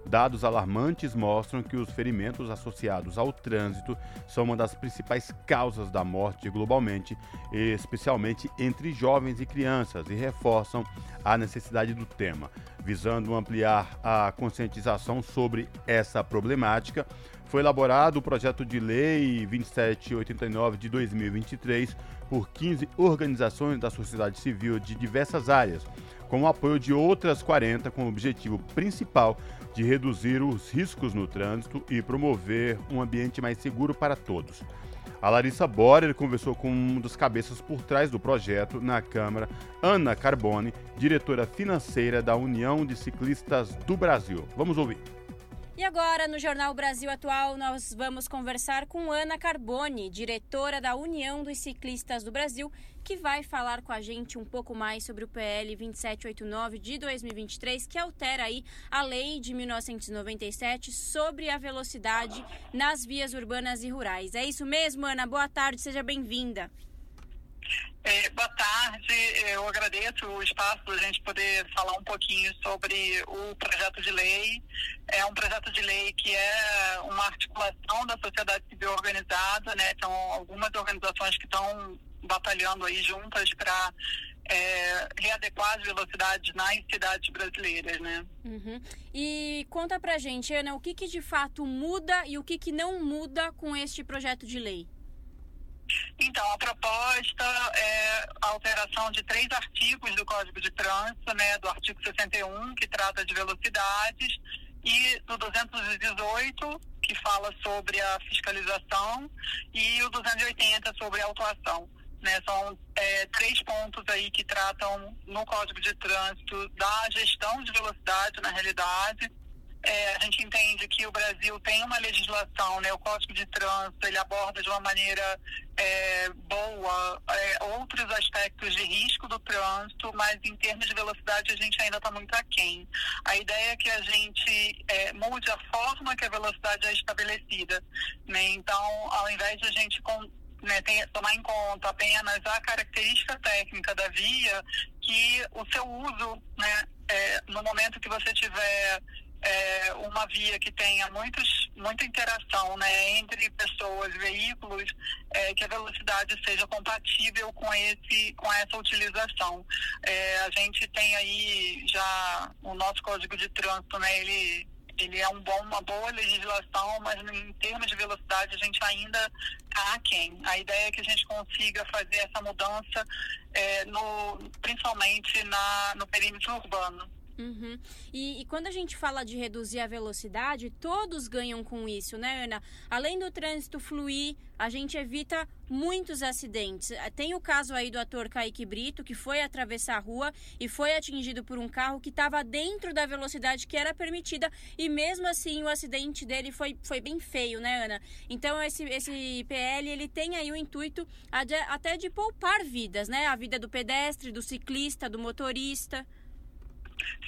Dados alarmantes mostram que os ferimentos associados ao trânsito são uma das principais causas da morte globalmente, especialmente entre jovens e crianças, e reforçam a necessidade do tema. Visando ampliar a conscientização sobre essa problemática, foi elaborado o projeto de lei 2789 de 2023 por 15 organizações da sociedade civil de diversas áreas, com o apoio de outras 40, com o objetivo principal de reduzir os riscos no trânsito e promover um ambiente mais seguro para todos. A Larissa Borer conversou com um dos cabeças por trás do projeto na Câmara, Ana Carbone, diretora financeira da União de Ciclistas do Brasil. Vamos ouvir. E agora, no Jornal Brasil Atual, nós vamos conversar com Ana Carbone, diretora da União dos Ciclistas do Brasil, que vai falar com a gente um pouco mais sobre o PL 2789 de 2023, que altera aí a lei de 1997 sobre a velocidade nas vias urbanas e rurais. É isso mesmo, Ana? Boa tarde, seja bem-vinda. É, boa tarde, eu agradeço o espaço para a gente poder falar um pouquinho sobre o projeto de lei. É um projeto de lei que é uma articulação da sociedade civil organizada, né? São algumas organizações que estão batalhando aí juntas para é, readequar as velocidades nas cidades brasileiras, né? Uhum. E conta pra gente, Ana, o que, que de fato muda e o que, que não muda com este projeto de lei? Então, a proposta é a alteração de três artigos do Código de Trânsito, né, do artigo 61, que trata de velocidades, e do 218, que fala sobre a fiscalização, e o 280 sobre a autuação. Né, são é, três pontos aí que tratam no Código de Trânsito da gestão de velocidade, na realidade, é, a gente entende que o Brasil tem uma legislação, né, o Código de Trânsito, ele aborda de uma maneira é, boa é, outros aspectos de risco do trânsito, mas em termos de velocidade a gente ainda está muito aquém. A ideia é que a gente é, mude a forma que a velocidade é estabelecida. Né? Então, ao invés de a gente com, né, tem, tomar em conta apenas a característica técnica da via, que o seu uso, né, é, no momento que você tiver é, uma via que tenha muitos muita interação né, entre pessoas, veículos, é, que a velocidade seja compatível com, esse, com essa utilização. É, a gente tem aí já o nosso Código de Trânsito, né, ele ele é um bom, uma boa legislação, mas em termos de velocidade a gente ainda está aquém. A ideia é que a gente consiga fazer essa mudança, é, no, principalmente na, no perímetro urbano. Uhum. E, e, quando a gente fala de reduzir a velocidade, todos ganham com isso, né, Ana? Além do trânsito fluir, a gente evita muitos acidentes. Tem o caso aí do ator Kaique Brito, que foi atravessar a rua e foi atingido por um carro que estava dentro da velocidade que era permitida e mesmo assim o acidente dele foi, foi bem feio, né, Ana? Então esse, esse PL, ele tem aí o intuito até de poupar vidas, né? A vida do pedestre, do ciclista, do motorista.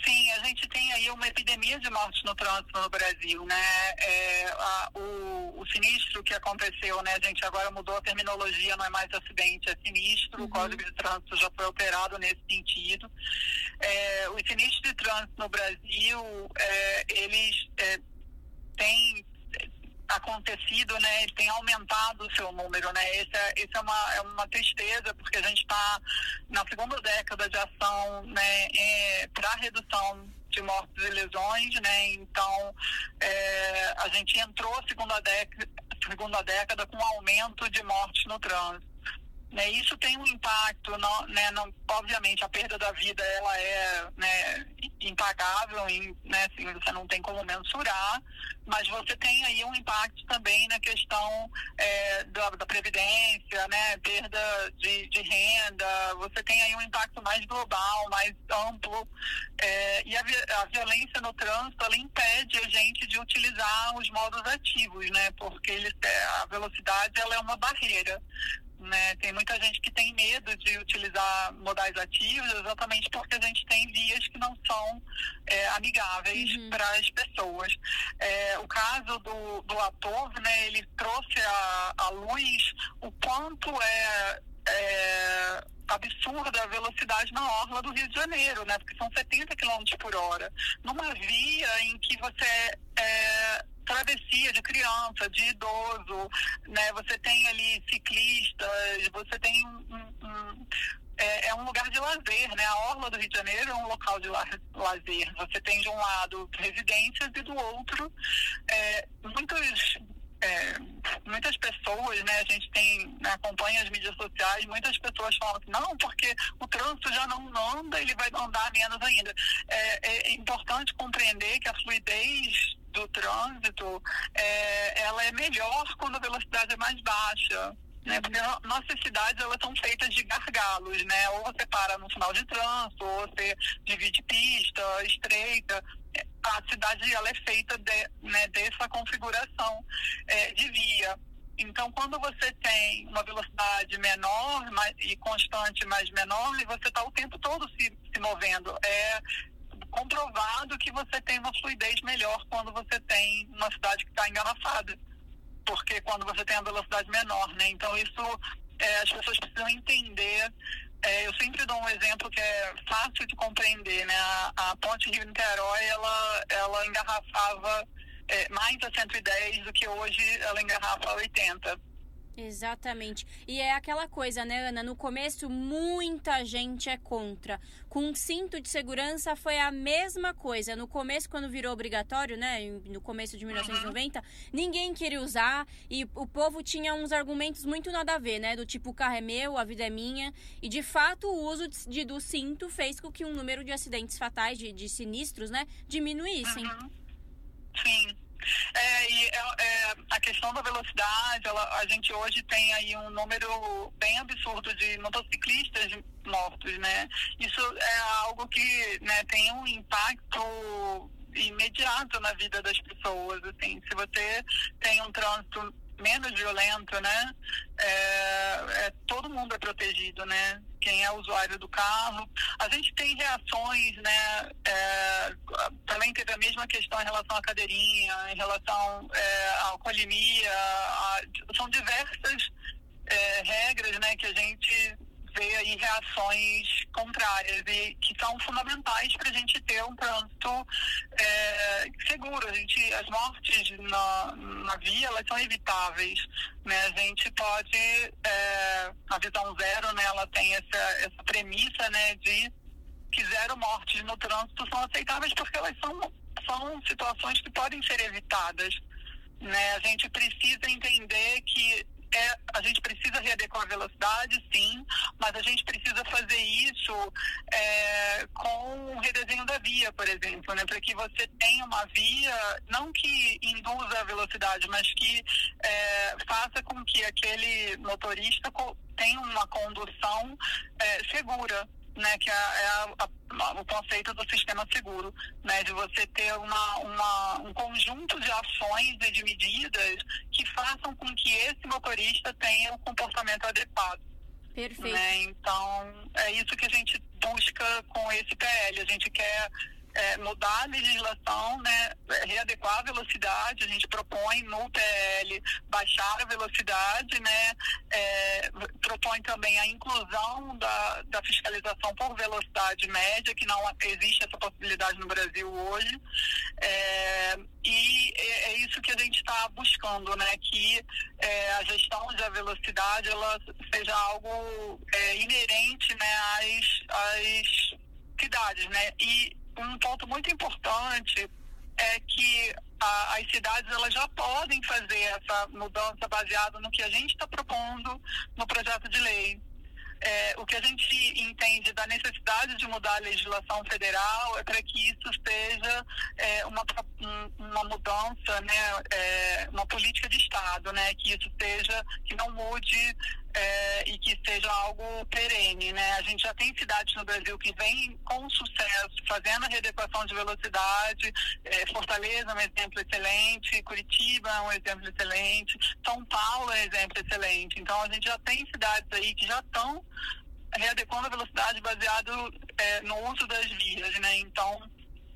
Sim, a gente tem aí uma epidemia de mortes no trânsito no Brasil, né? É, a, o, o, sinistro que aconteceu, né? A gente agora mudou a terminologia, não é mais acidente, é sinistro. Uhum. O Código de Trânsito já foi alterado nesse sentido. É, os sinistros de trânsito no Brasil, é, eles é, têm acontecido, né, tem aumentado o seu número, né, esse é, esse é, uma, é uma tristeza, porque a gente está na segunda década de ação, né, é, para redução de mortes e lesões, né, então é, a gente entrou segunda década, segunda década com aumento de mortes no trânsito. Né, isso tem um impacto, não, né, não, obviamente a perda da vida ela é né, impagável, né, assim, você não tem como mensurar, mas você tem aí um impacto também na questão é, da, da, previdência, né, perda de, de, renda, você tem aí um impacto mais global, mais amplo, é, e a, a, violência no trânsito ela impede a gente de utilizar os modos ativos, né, porque ele, é, a velocidade ela é uma barreira né? Tem muita gente que tem medo de utilizar modais ativos exatamente porque a gente tem vias que não são é, amigáveis uhum. para as pessoas. É, o caso do, do ator, né, ele trouxe à luz o quanto é, é absurda a velocidade na orla do Rio de Janeiro, né? Porque são 70 km por hora. Numa via em que você é, travessia de criança, de idoso, né? Você tem ali ciclistas, você tem um, um é, é, um lugar de lazer, né? A orla do Rio de Janeiro é um local de lazer. Você tem de um lado residências e do outro é, muitos é, muitas pessoas, né, a gente tem, né, acompanha as mídias sociais, muitas pessoas falam assim, não, porque o trânsito já não anda, ele vai andar menos ainda. É, é importante compreender que a fluidez do trânsito, é, ela é melhor quando a velocidade é mais baixa. Né? Porque nossas cidades elas são feitas de gargalos, né? Ou você para no final de trânsito, ou você divide pista estreita. A cidade ela é feita de, né, dessa configuração é, de via. Então, quando você tem uma velocidade menor e constante, mas menor, e você está o tempo todo se, se movendo. É, comprovado que você tem uma fluidez melhor quando você tem uma cidade que está engarrafada. Porque quando você tem a velocidade menor, né? Então isso é, as pessoas precisam entender. É, eu sempre dou um exemplo que é fácil de compreender, né? A, a ponte Rio-Niterói, ela, ela engarrafava é, mais a 110 do que hoje ela engarrafa a 80 Exatamente. E é aquela coisa, né, Ana? No começo, muita gente é contra. Com cinto de segurança foi a mesma coisa. No começo, quando virou obrigatório, né? No começo de 1990, uhum. ninguém queria usar e o povo tinha uns argumentos muito nada a ver, né? Do tipo, o carro é meu, a vida é minha. E de fato, o uso de, do cinto fez com que o número de acidentes fatais, de, de sinistros, né, diminuíssem. Uhum. Sim. É, e é, é, a questão da velocidade, ela, a gente hoje tem aí um número bem absurdo de motociclistas mortos, né? Isso é algo que né, tem um impacto imediato na vida das pessoas, assim, se você tem um trânsito menos violento, né? É, é, todo mundo é protegido, né? Quem é usuário do carro. A gente tem reações, né? É, também teve a mesma questão em relação à cadeirinha, em relação é, à alcoolemia. A, são diversas é, regras, né? Que a gente ver aí reações contrárias e que são fundamentais para a gente ter um trânsito é, seguro. A gente, as mortes na, na via elas são evitáveis. Né? A gente pode, é, a visão zero, né, ela tem essa, essa premissa né, de que zero mortes no trânsito são aceitáveis porque elas são, são situações que podem ser evitadas. Né? A gente precisa entender que é, a gente precisa readequar a velocidade, sim, mas a gente precisa fazer isso é, com o redesenho da via, por exemplo, né, para que você tenha uma via, não que induza a velocidade, mas que é, faça com que aquele motorista tenha uma condução é, segura né, que é, é a, a, o conceito do sistema seguro, né, de você ter uma, uma, um conjunto de ações e de medidas que façam com que esse motorista tenha um comportamento adequado. Perfeito. Né? Então, é isso que a gente busca com esse PL. A gente quer é, mudar a legislação, né, readequar a velocidade, a gente propõe no PL baixar a velocidade, né, é, propõe também a inclusão da, da fiscalização por velocidade média, que não existe essa possibilidade no Brasil hoje, é, e é, é isso que a gente está buscando, né, que é, a gestão da velocidade ela seja algo é, inerente, né, às, às cidades, né, e um ponto muito importante é que a, as cidades elas já podem fazer essa mudança baseada no que a gente está propondo no projeto de lei. É, o que a gente entende da necessidade de mudar a legislação federal é para que isso seja é, uma, uma mudança, né, é, uma política de Estado, né, que isso seja, que não mude é, e que seja algo perene, né? A gente já tem cidades no Brasil que vêm com sucesso, fazendo a readequação de velocidade. É, Fortaleza é um exemplo excelente, Curitiba é um exemplo excelente, São Paulo é um exemplo excelente. Então a gente já tem cidades aí que já estão readequando a velocidade baseado é, no uso das vias, né? Então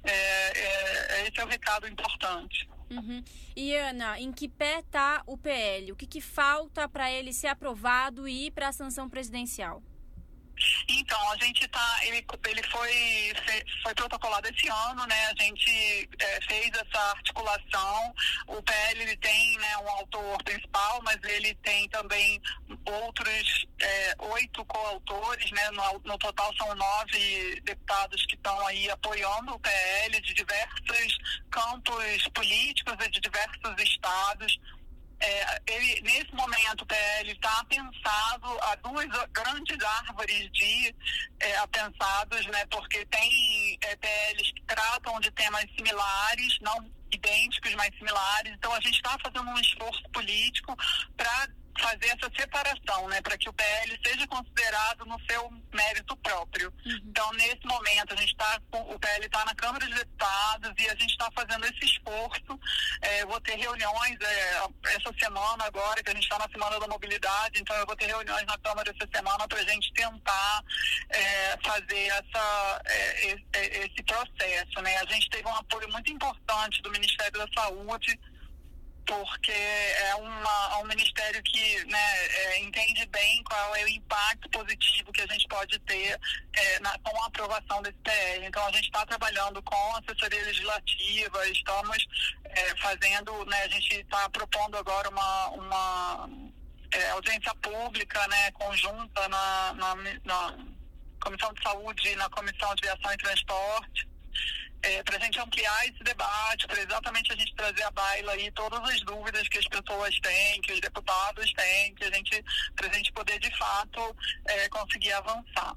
é, é, esse é o recado importante. Uhum. E Ana, em que pé está o PL? O que, que falta para ele ser aprovado e ir para a sanção presidencial? Então, a gente tá, ele, ele foi, foi protocolado esse ano, né? A gente é, fez essa articulação. O PL ele tem né, um autor principal, mas ele tem também outros é, oito coautores, né? No, no, total são nove deputados que estão aí apoiando o PL de diversos campos políticos e de diversos estados é, ele, nesse momento o PL está pensado a duas grandes árvores de é, apensados, né, porque tem é, PLs que tratam de temas similares, não idênticos, mas similares. Então a gente está fazendo um esforço político para fazer essa separação, né, para que o PL seja considerado no seu mérito próprio. Uhum. Então, nesse momento, a gente está o PL está na Câmara de Deputados e a gente está fazendo esse esforço. É, eu vou ter reuniões é, essa semana agora, que a gente está na Semana da Mobilidade, então eu vou ter reuniões na Câmara essa semana para a gente tentar é, fazer essa, é, esse processo, né. A gente teve um apoio muito importante do Ministério da Saúde, porque é uma, é um ministério que né, é, entende bem qual é o impacto positivo que a gente pode ter é, na, com a aprovação desse PL. Então, a gente está trabalhando com assessoria legislativa, estamos é, fazendo, né, a gente está propondo agora uma, uma é, audiência pública né, conjunta na, na, na Comissão de Saúde e na Comissão de Viação e Transporte é, para a gente ampliar esse debate, para exatamente a gente trazer à baila aí todas as dúvidas que as pessoas têm, que os deputados têm, que a gente, para a gente poder de fato é, conseguir avançar.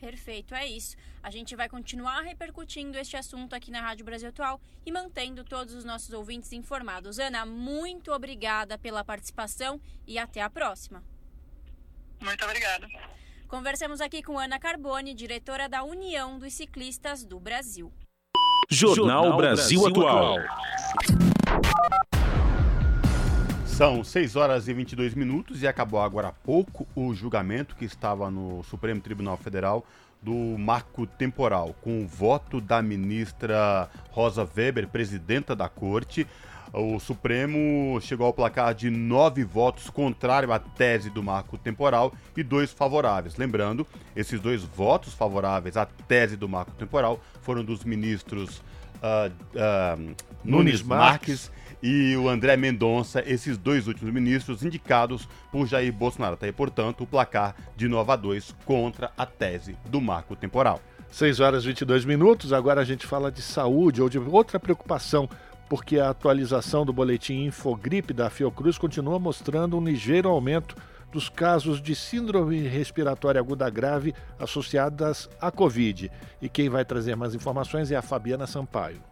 Perfeito, é isso. A gente vai continuar repercutindo este assunto aqui na Rádio Brasil Atual e mantendo todos os nossos ouvintes informados. Ana, muito obrigada pela participação e até a próxima. Muito obrigada. Conversamos aqui com Ana Carbone, diretora da União dos Ciclistas do Brasil. Jornal Brasil Atual. São 6 horas e 22 minutos e acabou agora há pouco o julgamento que estava no Supremo Tribunal Federal do marco temporal, com o voto da ministra Rosa Weber, presidenta da corte. O Supremo chegou ao placar de nove votos contrário à tese do marco temporal e dois favoráveis. Lembrando, esses dois votos favoráveis à tese do marco temporal foram dos ministros uh, uh, Nunes Marques e o André Mendonça, esses dois últimos ministros indicados por Jair Bolsonaro. Tá aí, portanto, o placar de 9 a 2 contra a tese do marco temporal. 6 horas e 22 minutos, agora a gente fala de saúde ou de outra preocupação, porque a atualização do boletim Infogripe da Fiocruz continua mostrando um ligeiro aumento dos casos de síndrome respiratória aguda grave associadas à Covid. E quem vai trazer mais informações é a Fabiana Sampaio.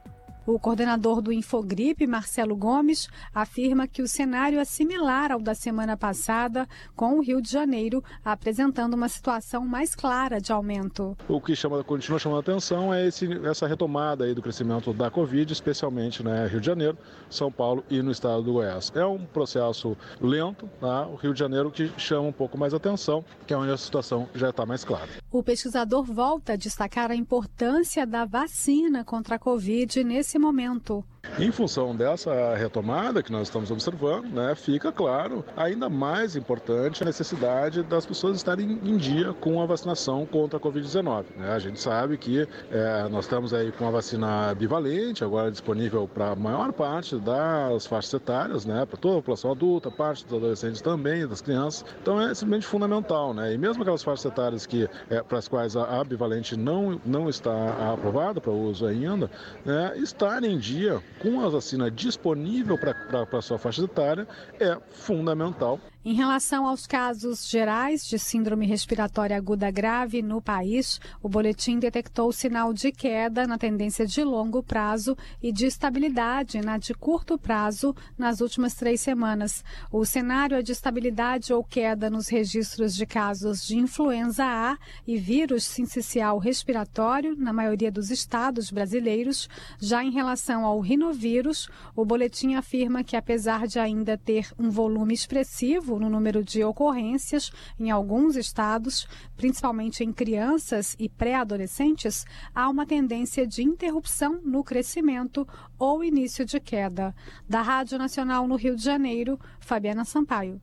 O coordenador do Infogripe, Marcelo Gomes, afirma que o cenário é similar ao da semana passada, com o Rio de Janeiro apresentando uma situação mais clara de aumento. O que chama, continua chamando a atenção é esse, essa retomada aí do crescimento da Covid, especialmente no né, Rio de Janeiro, São Paulo e no estado do Goiás. É um processo lento, tá? o Rio de Janeiro que chama um pouco mais atenção, que é onde a situação já está mais clara. O pesquisador volta a destacar a importância da vacina contra a Covid nesse nesse momento. Em função dessa retomada que nós estamos observando, né, fica claro ainda mais importante a necessidade das pessoas estarem em dia com a vacinação contra a Covid-19. Né? A gente sabe que é, nós estamos aí com a vacina bivalente, agora disponível para a maior parte das faixas etárias, né, para toda a população adulta, parte dos adolescentes também, das crianças. Então é simplesmente fundamental. Né? E mesmo aquelas faixas etárias que, é, para as quais a, a bivalente não, não está aprovada para uso ainda, né, estarem em dia com a vacina disponível para a sua faixa etária é fundamental. Em relação aos casos gerais de síndrome respiratória aguda grave no país, o boletim detectou sinal de queda na tendência de longo prazo e de estabilidade na de curto prazo nas últimas três semanas. O cenário é de estabilidade ou queda nos registros de casos de influenza A e vírus sincicial respiratório na maioria dos estados brasileiros. Já em relação ao rinovírus, o boletim afirma que, apesar de ainda ter um volume expressivo no número de ocorrências em alguns estados, principalmente em crianças e pré-adolescentes, há uma tendência de interrupção no crescimento ou início de queda. Da Rádio Nacional no Rio de Janeiro, Fabiana Sampaio.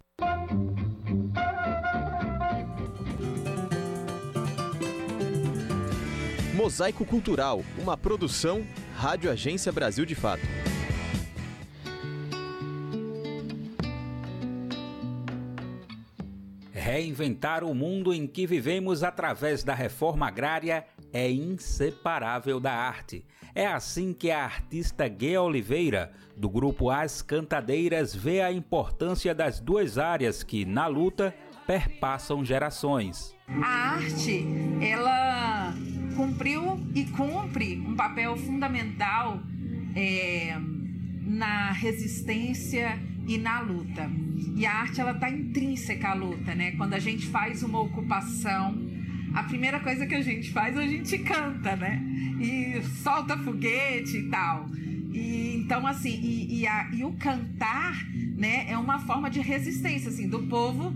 Mosaico Cultural, uma produção Rádio Agência Brasil de Fato. Reinventar o mundo em que vivemos através da reforma agrária é inseparável da arte. É assim que a artista Gê Oliveira, do grupo As Cantadeiras, vê a importância das duas áreas que, na luta, perpassam gerações. A arte, ela cumpriu e cumpre um papel fundamental é, na resistência e na luta. E a arte ela está intrínseca à luta, né? Quando a gente faz uma ocupação, a primeira coisa que a gente faz, a gente canta, né? E solta foguete e tal. E, então, assim, e, e, a, e o cantar, né, é uma forma de resistência, assim, do povo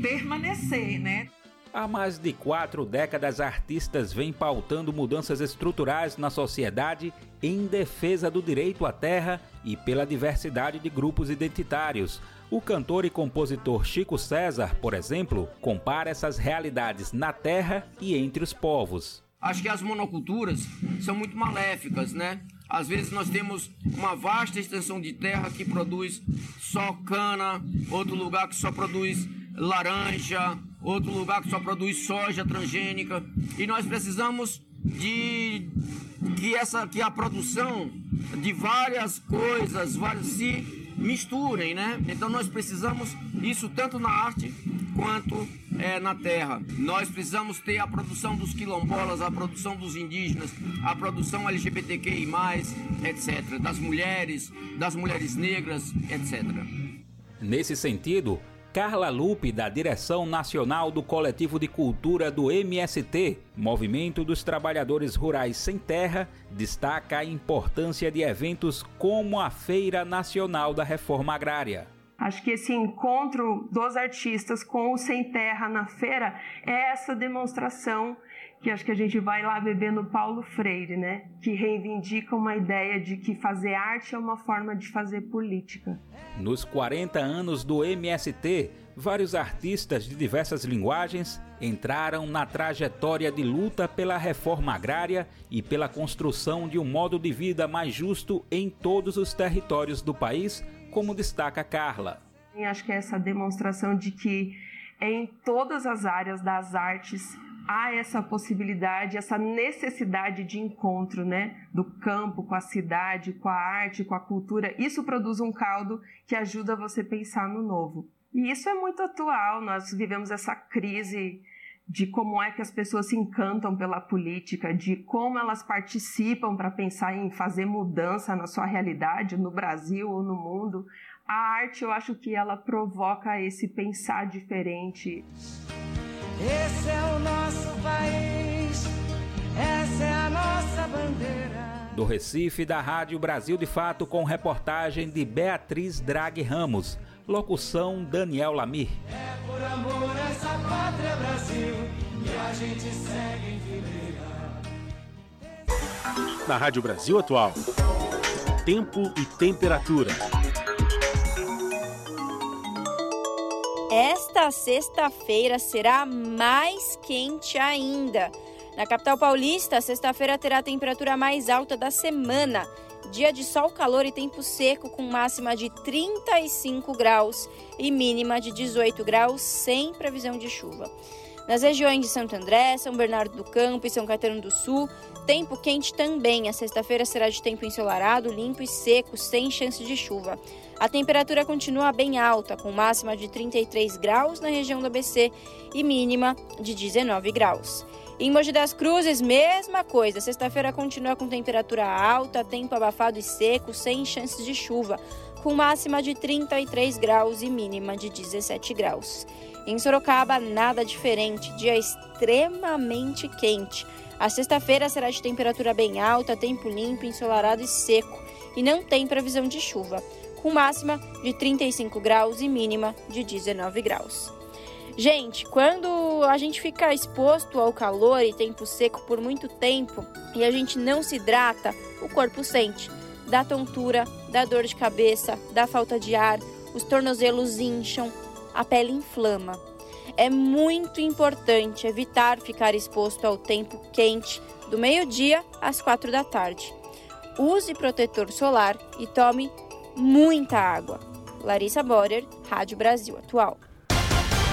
permanecer, né? Há mais de quatro décadas, artistas vêm pautando mudanças estruturais na sociedade em defesa do direito à terra e pela diversidade de grupos identitários. O cantor e compositor Chico César, por exemplo, compara essas realidades na terra e entre os povos. Acho que as monoculturas são muito maléficas, né? Às vezes nós temos uma vasta extensão de terra que produz só cana, outro lugar que só produz laranja, outro lugar que só produz soja transgênica, e nós precisamos de que essa que a produção de várias coisas várias, se misturem, né? Então nós precisamos isso tanto na arte quanto é, na terra. Nós precisamos ter a produção dos quilombolas, a produção dos indígenas, a produção LGBTQI+, etc., das mulheres, das mulheres negras, etc. Nesse sentido, Carla Lupe, da direção nacional do Coletivo de Cultura do MST, Movimento dos Trabalhadores Rurais Sem Terra, destaca a importância de eventos como a Feira Nacional da Reforma Agrária. Acho que esse encontro dos artistas com o Sem Terra na feira é essa demonstração que acho que a gente vai lá beber no Paulo Freire, né? Que reivindica uma ideia de que fazer arte é uma forma de fazer política. Nos 40 anos do MST, vários artistas de diversas linguagens entraram na trajetória de luta pela reforma agrária e pela construção de um modo de vida mais justo em todos os territórios do país, como destaca Carla. E acho que é essa demonstração de que em todas as áreas das artes há essa possibilidade, essa necessidade de encontro, né, do campo com a cidade, com a arte, com a cultura. Isso produz um caldo que ajuda você a pensar no novo. E isso é muito atual. Nós vivemos essa crise de como é que as pessoas se encantam pela política, de como elas participam para pensar em fazer mudança na sua realidade, no Brasil ou no mundo. A arte, eu acho que ela provoca esse pensar diferente. Esse é o nosso país, essa é a nossa bandeira. Do Recife, da Rádio Brasil de Fato, com reportagem de Beatriz Drag Ramos. Locução Daniel Lamir. É por amor a essa pátria Brasil que a gente segue em fileira. Na Rádio Brasil Atual, tempo e temperatura. Esta sexta-feira será mais quente ainda. Na capital paulista, sexta-feira terá a temperatura mais alta da semana. Dia de sol, calor e tempo seco, com máxima de 35 graus e mínima de 18 graus, sem previsão de chuva. Nas regiões de Santo André, São Bernardo do Campo e São Caetano do Sul, tempo quente também. A sexta-feira será de tempo ensolarado, limpo e seco, sem chance de chuva. A temperatura continua bem alta, com máxima de 33 graus na região do ABC e mínima de 19 graus. Em Mogi das Cruzes, mesma coisa. Sexta-feira continua com temperatura alta, tempo abafado e seco, sem chances de chuva, com máxima de 33 graus e mínima de 17 graus. Em Sorocaba, nada diferente, dia extremamente quente. A sexta-feira será de temperatura bem alta, tempo limpo, ensolarado e seco, e não tem previsão de chuva com máxima de 35 graus e mínima de 19 graus. Gente, quando a gente fica exposto ao calor e tempo seco por muito tempo e a gente não se hidrata, o corpo sente. Dá tontura, dá dor de cabeça, dá falta de ar, os tornozelos incham, a pele inflama. É muito importante evitar ficar exposto ao tempo quente do meio-dia às quatro da tarde. Use protetor solar e tome muita água. Larissa Borer, Rádio Brasil Atual.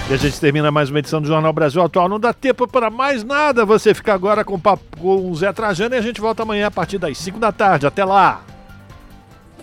E a gente termina mais uma edição do Jornal Brasil Atual. Não dá tempo para mais nada. Você fica agora com o papo com o Zé Trajano e a gente volta amanhã a partir das 5 da tarde. Até lá!